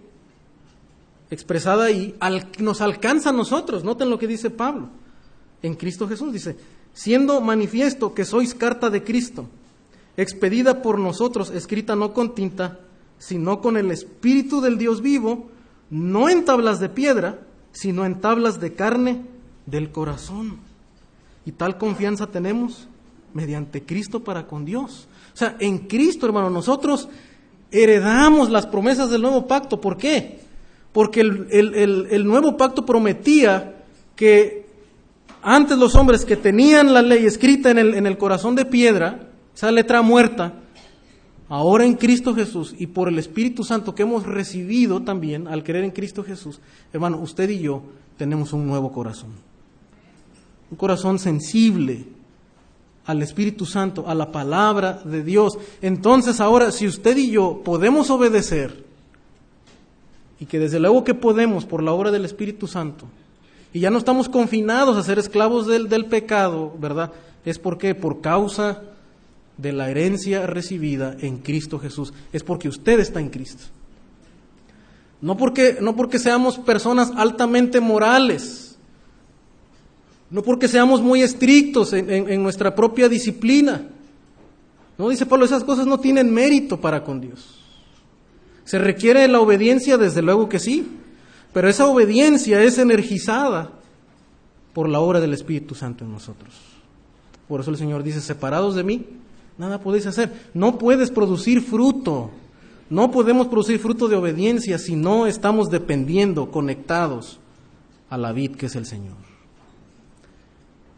expresada ahí, al, nos alcanza a nosotros. Noten lo que dice Pablo en Cristo Jesús. Dice, siendo manifiesto que sois carta de Cristo, expedida por nosotros, escrita no con tinta, sino con el Espíritu del Dios vivo, no en tablas de piedra, sino en tablas de carne del corazón. Y tal confianza tenemos mediante Cristo para con Dios. O sea, en Cristo, hermano, nosotros heredamos las promesas del nuevo pacto. ¿Por qué? Porque el, el, el, el nuevo pacto prometía que antes los hombres que tenían la ley escrita en el, en el corazón de piedra, esa letra muerta, ahora en Cristo Jesús y por el Espíritu Santo que hemos recibido también al creer en Cristo Jesús, hermano, usted y yo tenemos un nuevo corazón. Un corazón sensible al Espíritu Santo, a la palabra de Dios. Entonces ahora, si usted y yo podemos obedecer, y que desde luego que podemos por la obra del Espíritu Santo, y ya no estamos confinados a ser esclavos del, del pecado, ¿verdad? Es porque por causa de la herencia recibida en Cristo Jesús. Es porque usted está en Cristo. No porque, no porque seamos personas altamente morales. No porque seamos muy estrictos en, en, en nuestra propia disciplina. No dice Pablo, esas cosas no tienen mérito para con Dios. ¿Se requiere la obediencia? Desde luego que sí. Pero esa obediencia es energizada por la obra del Espíritu Santo en nosotros. Por eso el Señor dice, separados de mí, nada podéis hacer. No puedes producir fruto. No podemos producir fruto de obediencia si no estamos dependiendo, conectados a la vid que es el Señor.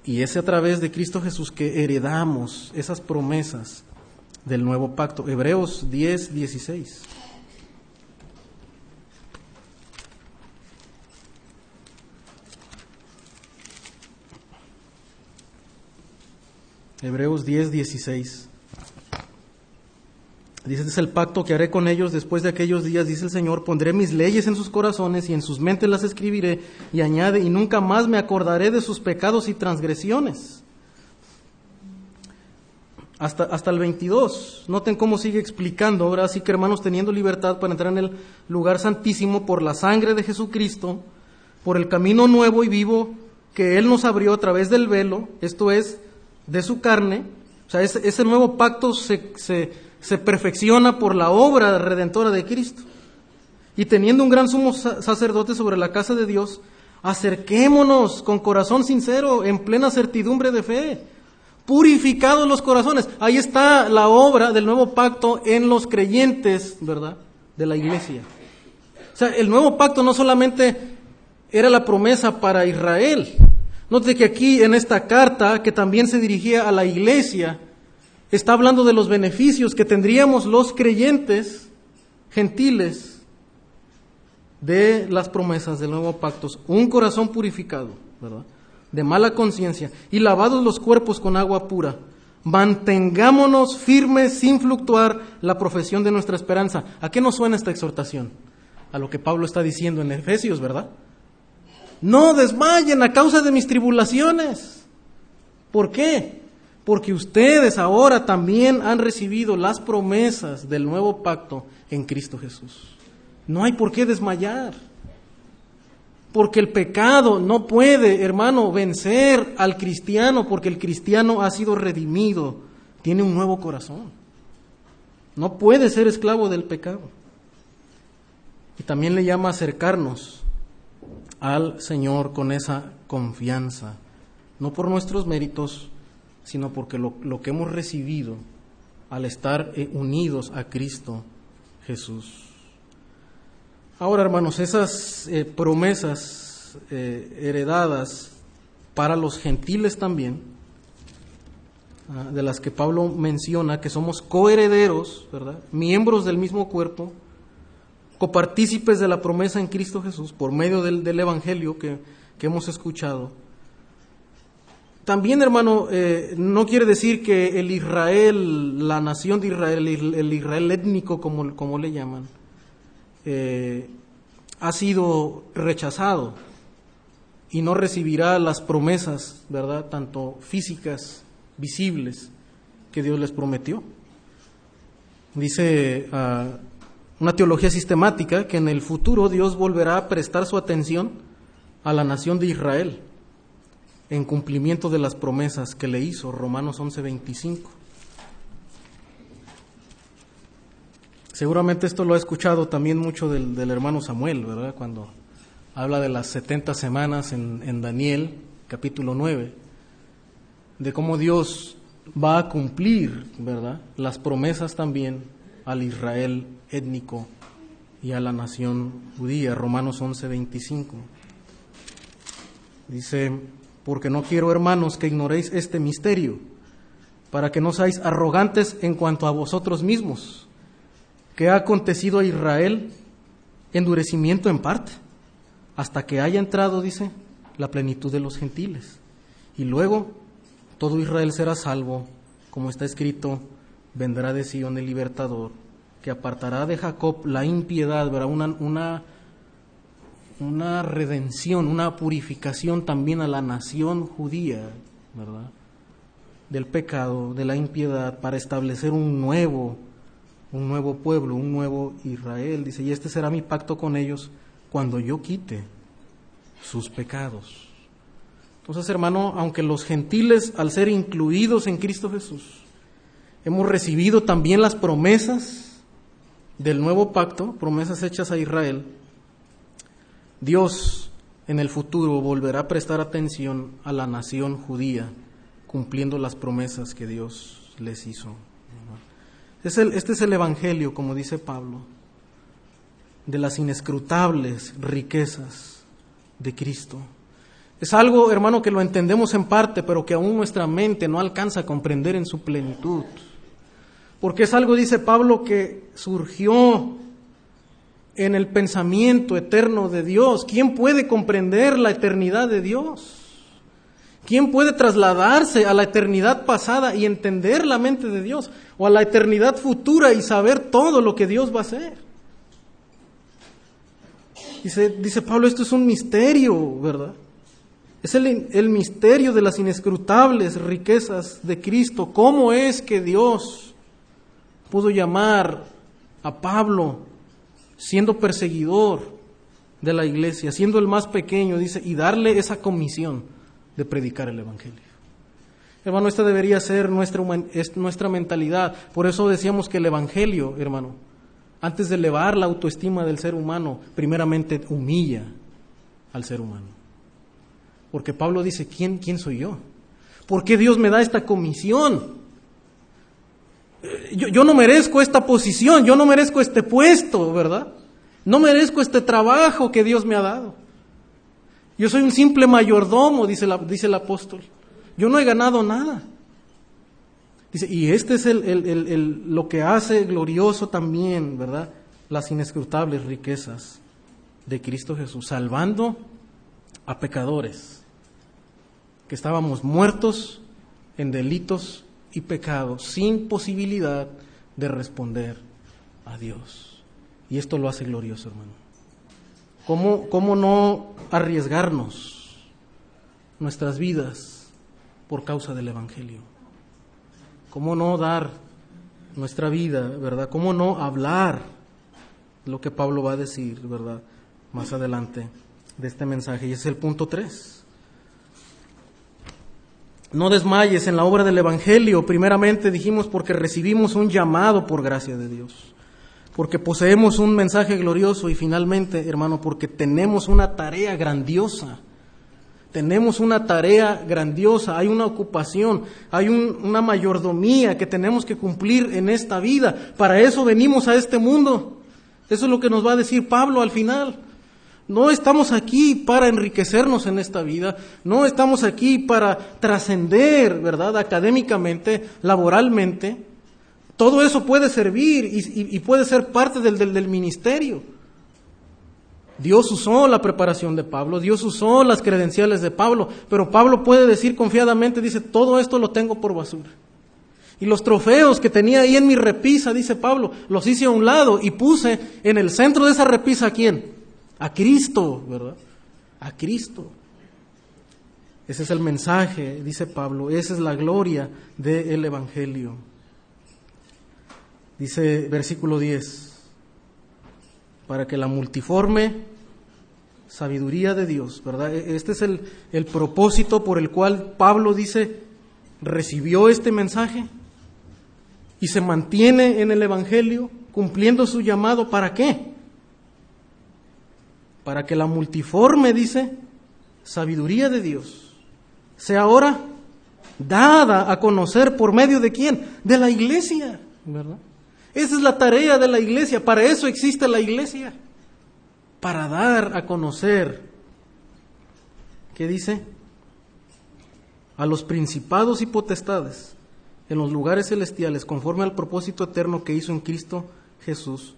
Y es a través de Cristo Jesús que heredamos esas promesas del nuevo pacto. Hebreos 10, 16. Hebreos 10, 16. Dice, este es el pacto que haré con ellos después de aquellos días, dice el Señor, pondré mis leyes en sus corazones y en sus mentes las escribiré y añade, y nunca más me acordaré de sus pecados y transgresiones. Hasta, hasta el 22. Noten cómo sigue explicando. Ahora sí que hermanos, teniendo libertad para entrar en el lugar santísimo por la sangre de Jesucristo, por el camino nuevo y vivo que Él nos abrió a través del velo, esto es, de su carne. O sea, ese, ese nuevo pacto se, se se perfecciona por la obra redentora de Cristo. Y teniendo un gran sumo sacerdote sobre la casa de Dios, acerquémonos con corazón sincero, en plena certidumbre de fe, purificados los corazones. Ahí está la obra del nuevo pacto en los creyentes, ¿verdad? De la iglesia. O sea, el nuevo pacto no solamente era la promesa para Israel. Note que aquí en esta carta, que también se dirigía a la iglesia, está hablando de los beneficios que tendríamos los creyentes gentiles de las promesas del nuevo pacto. Un corazón purificado, ¿verdad? De mala conciencia y lavados los cuerpos con agua pura. Mantengámonos firmes sin fluctuar la profesión de nuestra esperanza. ¿A qué nos suena esta exhortación? A lo que Pablo está diciendo en Efesios, ¿verdad? No desmayen a causa de mis tribulaciones. ¿Por qué? porque ustedes ahora también han recibido las promesas del nuevo pacto en Cristo Jesús. No hay por qué desmayar, porque el pecado no puede, hermano, vencer al cristiano, porque el cristiano ha sido redimido, tiene un nuevo corazón. No puede ser esclavo del pecado. Y también le llama acercarnos al Señor con esa confianza, no por nuestros méritos, sino porque lo, que hemos recibido al estar eh, unidos a Cristo Jesús. Ahora, hermanos, esas eh, promesas eh, heredadas para los gentiles también, ah, de las que Pablo menciona, que somos coherederos, ¿verdad? Miembros del mismo cuerpo, copartícipes de la promesa en Cristo Jesús por medio del, Evangelio que hemos escuchado también, hermano, eh, no quiere decir que el Israel, la nación de Israel, el Israel étnico, como, como le llaman, eh, ha sido rechazado y no recibirá las promesas, ¿verdad?, tanto físicas, visibles, que Dios les prometió. Dice ah, una teología sistemática que en el futuro Dios volverá a prestar su atención a la nación de Israel en cumplimiento de las promesas que le hizo, Romanos 11:25. Seguramente esto lo ha escuchado también mucho del, hermano Samuel, ¿verdad? Cuando habla de las 70 semanas en, en Daniel, capítulo 9, de cómo Dios va a cumplir, ¿verdad? Las promesas también al Israel étnico y a la nación judía, Romanos 11:25. Dice, porque no quiero, hermanos, que ignoréis este misterio, para que no seáis arrogantes en cuanto a vosotros mismos, que ha acontecido a Israel endurecimiento en parte, hasta que haya entrado, dice, la plenitud de los gentiles. Y luego todo Israel será salvo, como está escrito, vendrá de Sion el libertador, que apartará de Jacob la impiedad, verá una, una una redención, una purificación también a la nación judía, ¿verdad? Del pecado, de la impiedad, para establecer un nuevo, un nuevo pueblo, un nuevo Israel. Dice, y este será mi pacto con ellos cuando yo quite sus pecados. Entonces, hermano, aunque los gentiles, al ser incluidos en Cristo Jesús, hemos recibido también las promesas del nuevo pacto, promesas hechas a Israel, Dios en el futuro volverá a prestar atención a la nación judía, cumpliendo las promesas que Dios les hizo. Este es el Evangelio, como dice Pablo, de las inescrutables riquezas de Cristo. Es algo, hermano, que lo entendemos en parte, pero que aún nuestra mente no alcanza a comprender en su plenitud. Porque es algo, dice Pablo, que surgió en el pensamiento eterno de Dios. ¿Quién puede comprender la eternidad de Dios? ¿Quién puede trasladarse a la eternidad pasada y entender la mente de Dios? O a la eternidad futura y saber todo lo que Dios va a hacer. Dice, Pablo, esto es un misterio, ¿verdad? Es el misterio de las inescrutables riquezas de Cristo. ¿Cómo es que Dios pudo llamar a Pablo siendo perseguidor de la iglesia, siendo el más pequeño, dice, y darle esa comisión? de predicar el Evangelio. Hermano, esta debería ser nuestra, nuestra mentalidad. Por eso decíamos que el Evangelio, hermano, antes de elevar la autoestima del ser humano, primeramente humilla al ser humano. Porque Pablo dice, ¿quién, quién soy yo? ¿Por qué Dios me da esta comisión? Yo, yo, no merezco esta posición, yo no merezco este puesto, ¿verdad? No merezco este trabajo que Dios me ha dado. Yo soy un simple mayordomo, dice, dice el apóstol. Yo no he ganado nada. Dice, y este es el, lo que hace glorioso también, ¿verdad? Las inescrutables riquezas de Cristo Jesús, salvando a pecadores, que estábamos muertos en delitos y pecados, sin posibilidad de responder a Dios. Y esto lo hace glorioso, hermano. ¿Cómo, cómo no arriesgarnos nuestras vidas por causa del Evangelio? ¿Cómo no dar nuestra vida, verdad? ¿Cómo no hablar lo que Pablo va a decir, verdad? Más adelante de este mensaje. Y es el punto 3. No desmayes en la obra del Evangelio. Primeramente dijimos porque recibimos un llamado por gracia de Dios porque poseemos un mensaje glorioso y finalmente, hermano, porque tenemos una tarea grandiosa. Tenemos una tarea grandiosa, hay una ocupación, hay una mayordomía que tenemos que cumplir en esta vida. Para eso venimos a este mundo. Eso es lo que nos va a decir Pablo al final. No estamos aquí para enriquecernos en esta vida, no estamos aquí para trascender, ¿verdad? Académicamente, laboralmente, todo eso puede servir y, puede ser parte del, del, ministerio. Dios usó la preparación de Pablo, Dios usó las credenciales de Pablo, pero Pablo puede decir confiadamente, dice, todo esto lo tengo por basura. Y los trofeos que tenía ahí en mi repisa, dice Pablo, los hice a un lado y puse en el centro de esa repisa a quién? A Cristo, ¿verdad? A Cristo. Ese es el mensaje, dice Pablo, esa es la gloria del Evangelio. Dice versículo 10, para que la multiforme sabiduría de Dios, ¿verdad? E-, este es el, el propósito por el cual Pablo dice, recibió este mensaje y se mantiene en el Evangelio cumpliendo su llamado. ¿Para qué? Para que la multiforme, dice, sabiduría de Dios sea ahora dada a conocer por medio de quién? De la iglesia, ¿verdad? Esa es la tarea de la iglesia, para eso existe la iglesia, para dar a conocer, ¿qué dice? A los principados y potestades en los lugares celestiales, conforme al propósito eterno que hizo en Cristo Jesús,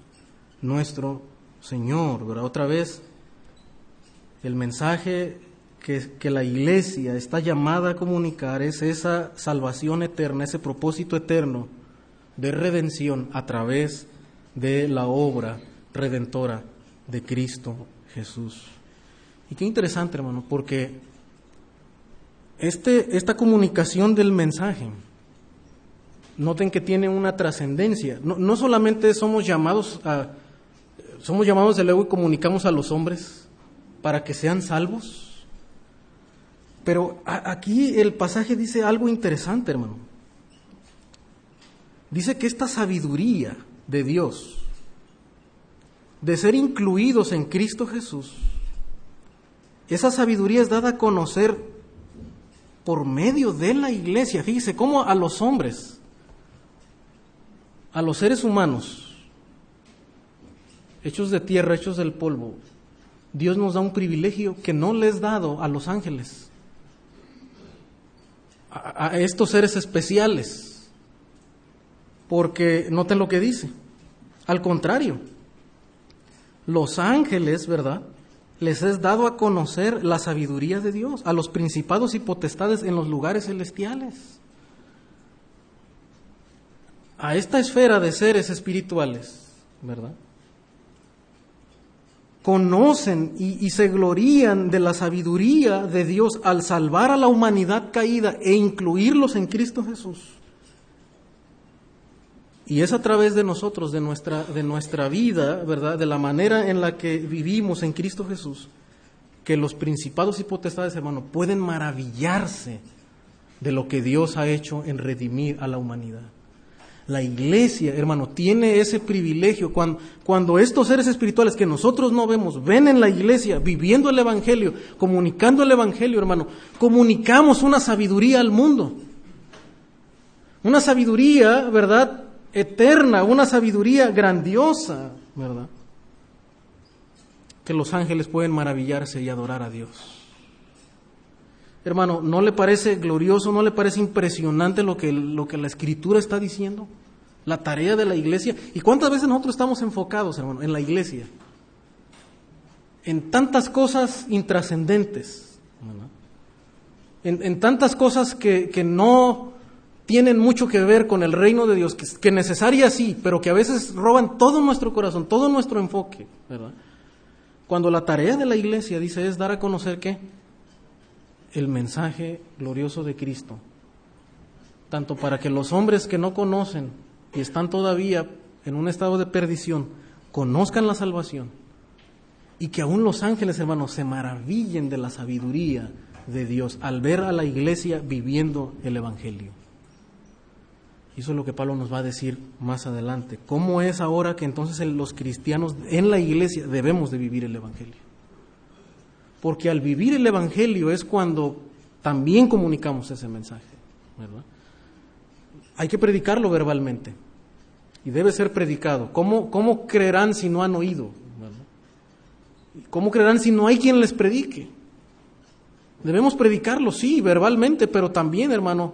nuestro Señor. Otra vez, el mensaje que, que, la iglesia está llamada a comunicar es esa salvación eterna, ese propósito eterno de redención a través de la obra redentora de Cristo Jesús. Y qué interesante, hermano, porque este, esta comunicación del mensaje, noten que tiene una trascendencia. No, solamente somos llamados a, somos llamados de luego y comunicamos a los hombres para que sean salvos. Pero aquí el pasaje dice algo interesante, hermano dice que esta sabiduría de Dios, de ser incluidos en Cristo Jesús, esa sabiduría es dada a conocer por medio de la iglesia. Fíjese cómo a los hombres, a los seres humanos, hechos de tierra, hechos del polvo, Dios nos da un privilegio que no les dado a los ángeles, a, a estos seres especiales porque noten lo que dice. Al contrario, los ángeles, ¿verdad? les es dado a conocer la sabiduría de Dios, a los principados y potestades en los lugares celestiales, a esta esfera de seres espirituales, ¿verdad? Conocen y, se glorían de la sabiduría de Dios al salvar a la humanidad caída e incluirlos en Cristo Jesús. Y es a través de nosotros, de nuestra, de nuestra vida, ¿verdad? De la manera en la que vivimos en Cristo Jesús, que los principados y potestades, hermano, pueden maravillarse de lo que Dios ha hecho en redimir a la humanidad. La iglesia, hermano, tiene ese privilegio. Cuando, cuando, estos seres espirituales que nosotros no vemos ven en la iglesia viviendo el Evangelio, comunicando el Evangelio, hermano, comunicamos una sabiduría al mundo. Una sabiduría, ¿verdad? eterna, una sabiduría grandiosa, ¿verdad? Que los ángeles pueden maravillarse y adorar a Dios. Hermano, ¿no le parece glorioso, no le parece impresionante lo que, lo que la Escritura está diciendo? La tarea de la iglesia. ¿Y cuántas veces nosotros estamos enfocados, hermano, en la iglesia? En tantas cosas intrascendentes, en, en, tantas cosas que, que no tienen mucho que ver con el reino de Dios, que, que necesaria sí, pero que a veces roban todo nuestro corazón, todo nuestro enfoque, ¿verdad? Cuando la tarea de la iglesia, dice, es dar a conocer qué? El mensaje glorioso de Cristo. Tanto para que los hombres que no conocen y están todavía en un estado de perdición, conozcan la salvación. Y que aún los ángeles, hermanos, se maravillen de la sabiduría de Dios al ver a la iglesia viviendo el Evangelio. Y eso es lo que Pablo nos va a decir más adelante. ¿Cómo es ahora que entonces los cristianos en la iglesia debemos de vivir el Evangelio? Porque al vivir el Evangelio es cuando también comunicamos ese mensaje, ¿verdad? Hay que predicarlo verbalmente y debe ser predicado. ¿Cómo, cómo creerán si no han oído? ¿Cómo creerán si no hay quien les predique? Debemos predicarlo, sí, verbalmente, pero también, hermano,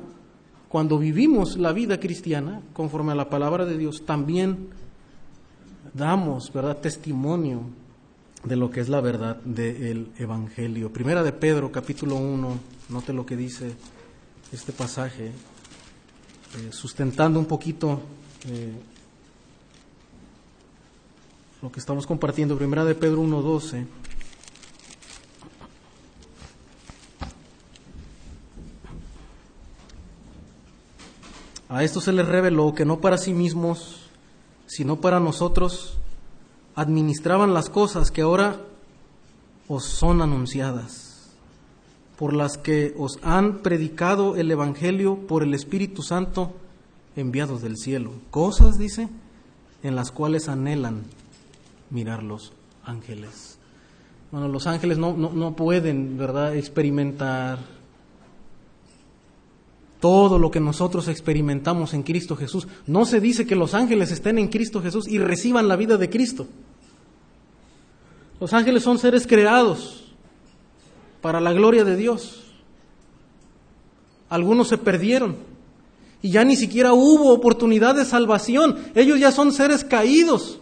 cuando vivimos la vida cristiana conforme a la palabra de Dios, también damos, ¿verdad?, testimonio de lo que es la verdad del Evangelio. Primera de Pedro, capítulo 1, note lo que dice este pasaje, eh, sustentando un poquito eh, lo que estamos compartiendo. Primera de Pedro 1, 12. A esto se les reveló que no para sí mismos, sino para nosotros, administraban las cosas que ahora os son anunciadas, por las que os han predicado el Evangelio por el Espíritu Santo enviados del cielo. Cosas, dice, en las cuales anhelan mirar los ángeles. Bueno, los ángeles no, no, no pueden, ¿verdad?, experimentar todo lo que nosotros experimentamos en Cristo Jesús. No se dice que los ángeles estén en Cristo Jesús y reciban la vida de Cristo. Los ángeles son seres creados para la gloria de Dios. Algunos se perdieron y ya ni siquiera hubo oportunidad de salvación. Ellos ya son seres caídos.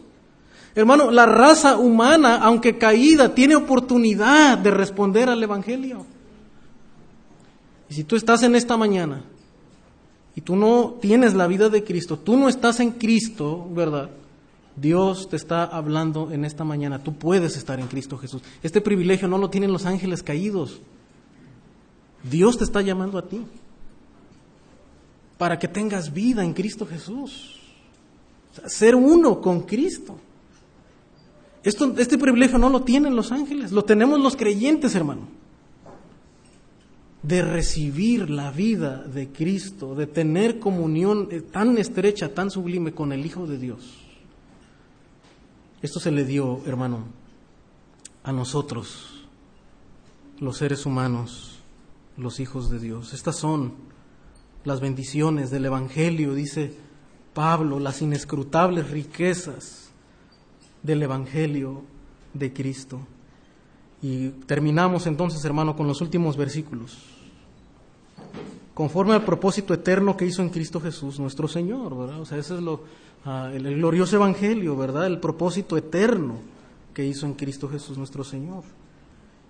Hermano, la raza humana, aunque caída, tiene oportunidad de responder al Evangelio. Y si tú estás en esta mañana y tú no tienes la vida de Cristo, tú no estás en Cristo, ¿verdad? Dios te está hablando en esta mañana. Tú puedes estar en Cristo Jesús. Este privilegio no lo tienen los ángeles caídos. Dios te está llamando a ti para que tengas vida en Cristo Jesús. ser uno con Cristo. Este privilegio no lo tienen los ángeles, lo tenemos los creyentes, hermano de recibir la vida de Cristo, de tener comunión eh, tan estrecha, tan sublime con el Hijo de Dios. Esto se le dio, hermano, a nosotros, los seres humanos, los hijos de Dios. Estas son las bendiciones del Evangelio, dice Pablo, las inescrutables riquezas del Evangelio de Cristo. Y terminamos entonces, hermano, con los últimos versículos. Conforme al propósito eterno que hizo en Cristo Jesús, nuestro Señor, ¿verdad? O sea, ese es lo, ah, el, glorioso evangelio, ¿verdad? El propósito eterno que hizo en Cristo Jesús, nuestro Señor.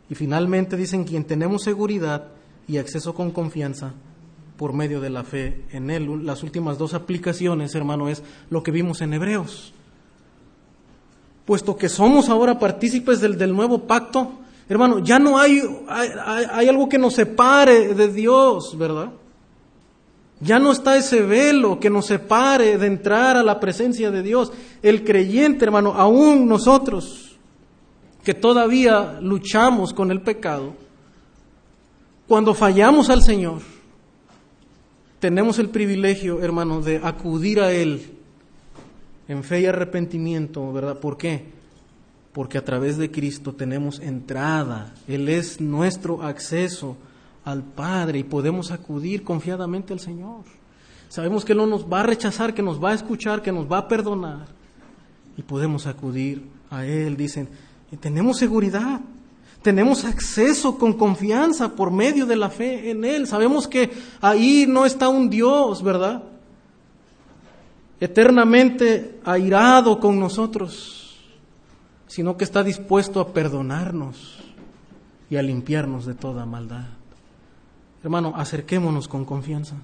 Y finalmente dicen quien tenemos seguridad y acceso con confianza por medio de la fe en Él. Las últimas dos aplicaciones, hermano, es lo que vimos en Hebreos. Puesto que somos ahora partícipes del, del nuevo pacto, hermano, ya no hay, hay, algo que nos separe de Dios, ¿verdad? Ya no está ese velo que nos separe de entrar a la presencia de Dios. El creyente, hermano, aún nosotros que todavía luchamos con el pecado, cuando fallamos al Señor, tenemos el privilegio, hermano, de acudir a Él en fe y arrepentimiento, ¿verdad? ¿Por qué? Porque a través de Cristo tenemos entrada, Él es nuestro acceso al Padre y podemos acudir confiadamente al Señor. Sabemos que no nos va a rechazar, que nos va a escuchar, que nos va a perdonar. Y podemos acudir a Él, dicen, tenemos seguridad, tenemos acceso con confianza por medio de la fe en Él. Sabemos que ahí no está un Dios, ¿verdad? Eternamente airado con nosotros, sino que está dispuesto a perdonarnos y a limpiarnos de toda maldad. Hermano, acerquémonos con confianza.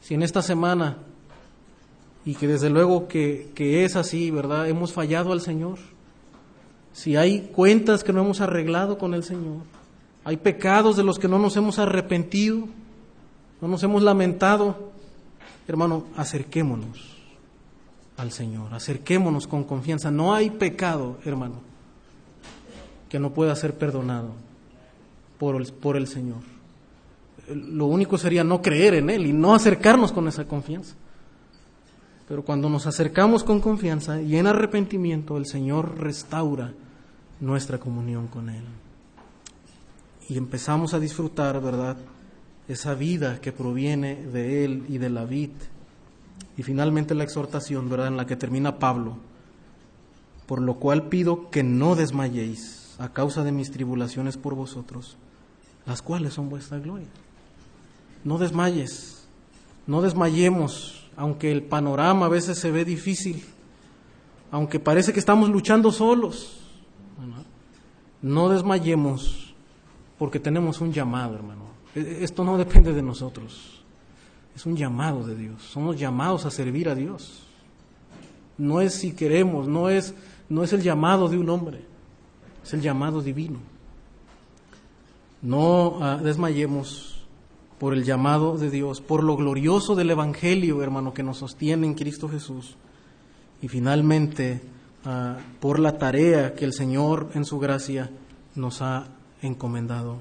Si en esta semana, y que desde luego que, que, es así, ¿verdad? Hemos fallado al Señor. Si hay cuentas que no hemos arreglado con el Señor, hay pecados de los que no nos hemos arrepentido, no nos hemos lamentado, hermano, acerquémonos al Señor, acerquémonos con confianza. No hay pecado, hermano, que no pueda ser perdonado por el, por el Señor lo único sería no creer en Él y no acercarnos con esa confianza. Pero cuando nos acercamos con confianza y en arrepentimiento, el Señor restaura nuestra comunión con Él. Y empezamos a disfrutar, ¿verdad?, esa vida que proviene de Él y de la vid. Y finalmente la exhortación, ¿verdad?, en la que termina Pablo. Por lo cual pido que no desmayéis a causa de mis tribulaciones por vosotros, las cuales son vuestra gloria no desmayes, no desmayemos, aunque el panorama a veces se ve difícil, aunque parece que estamos luchando solos. No desmayemos porque tenemos un llamado, hermano. E, esto no depende de nosotros. Es un llamado de Dios. Somos llamados a servir a Dios. No es si queremos, no es, no es el llamado de un hombre, es el llamado divino. No uh, desmayemos por el llamado de Dios, por lo glorioso del Evangelio, hermano, que nos sostiene en Cristo Jesús. Y finalmente, uh, por la tarea que el Señor en su gracia nos ha encomendado.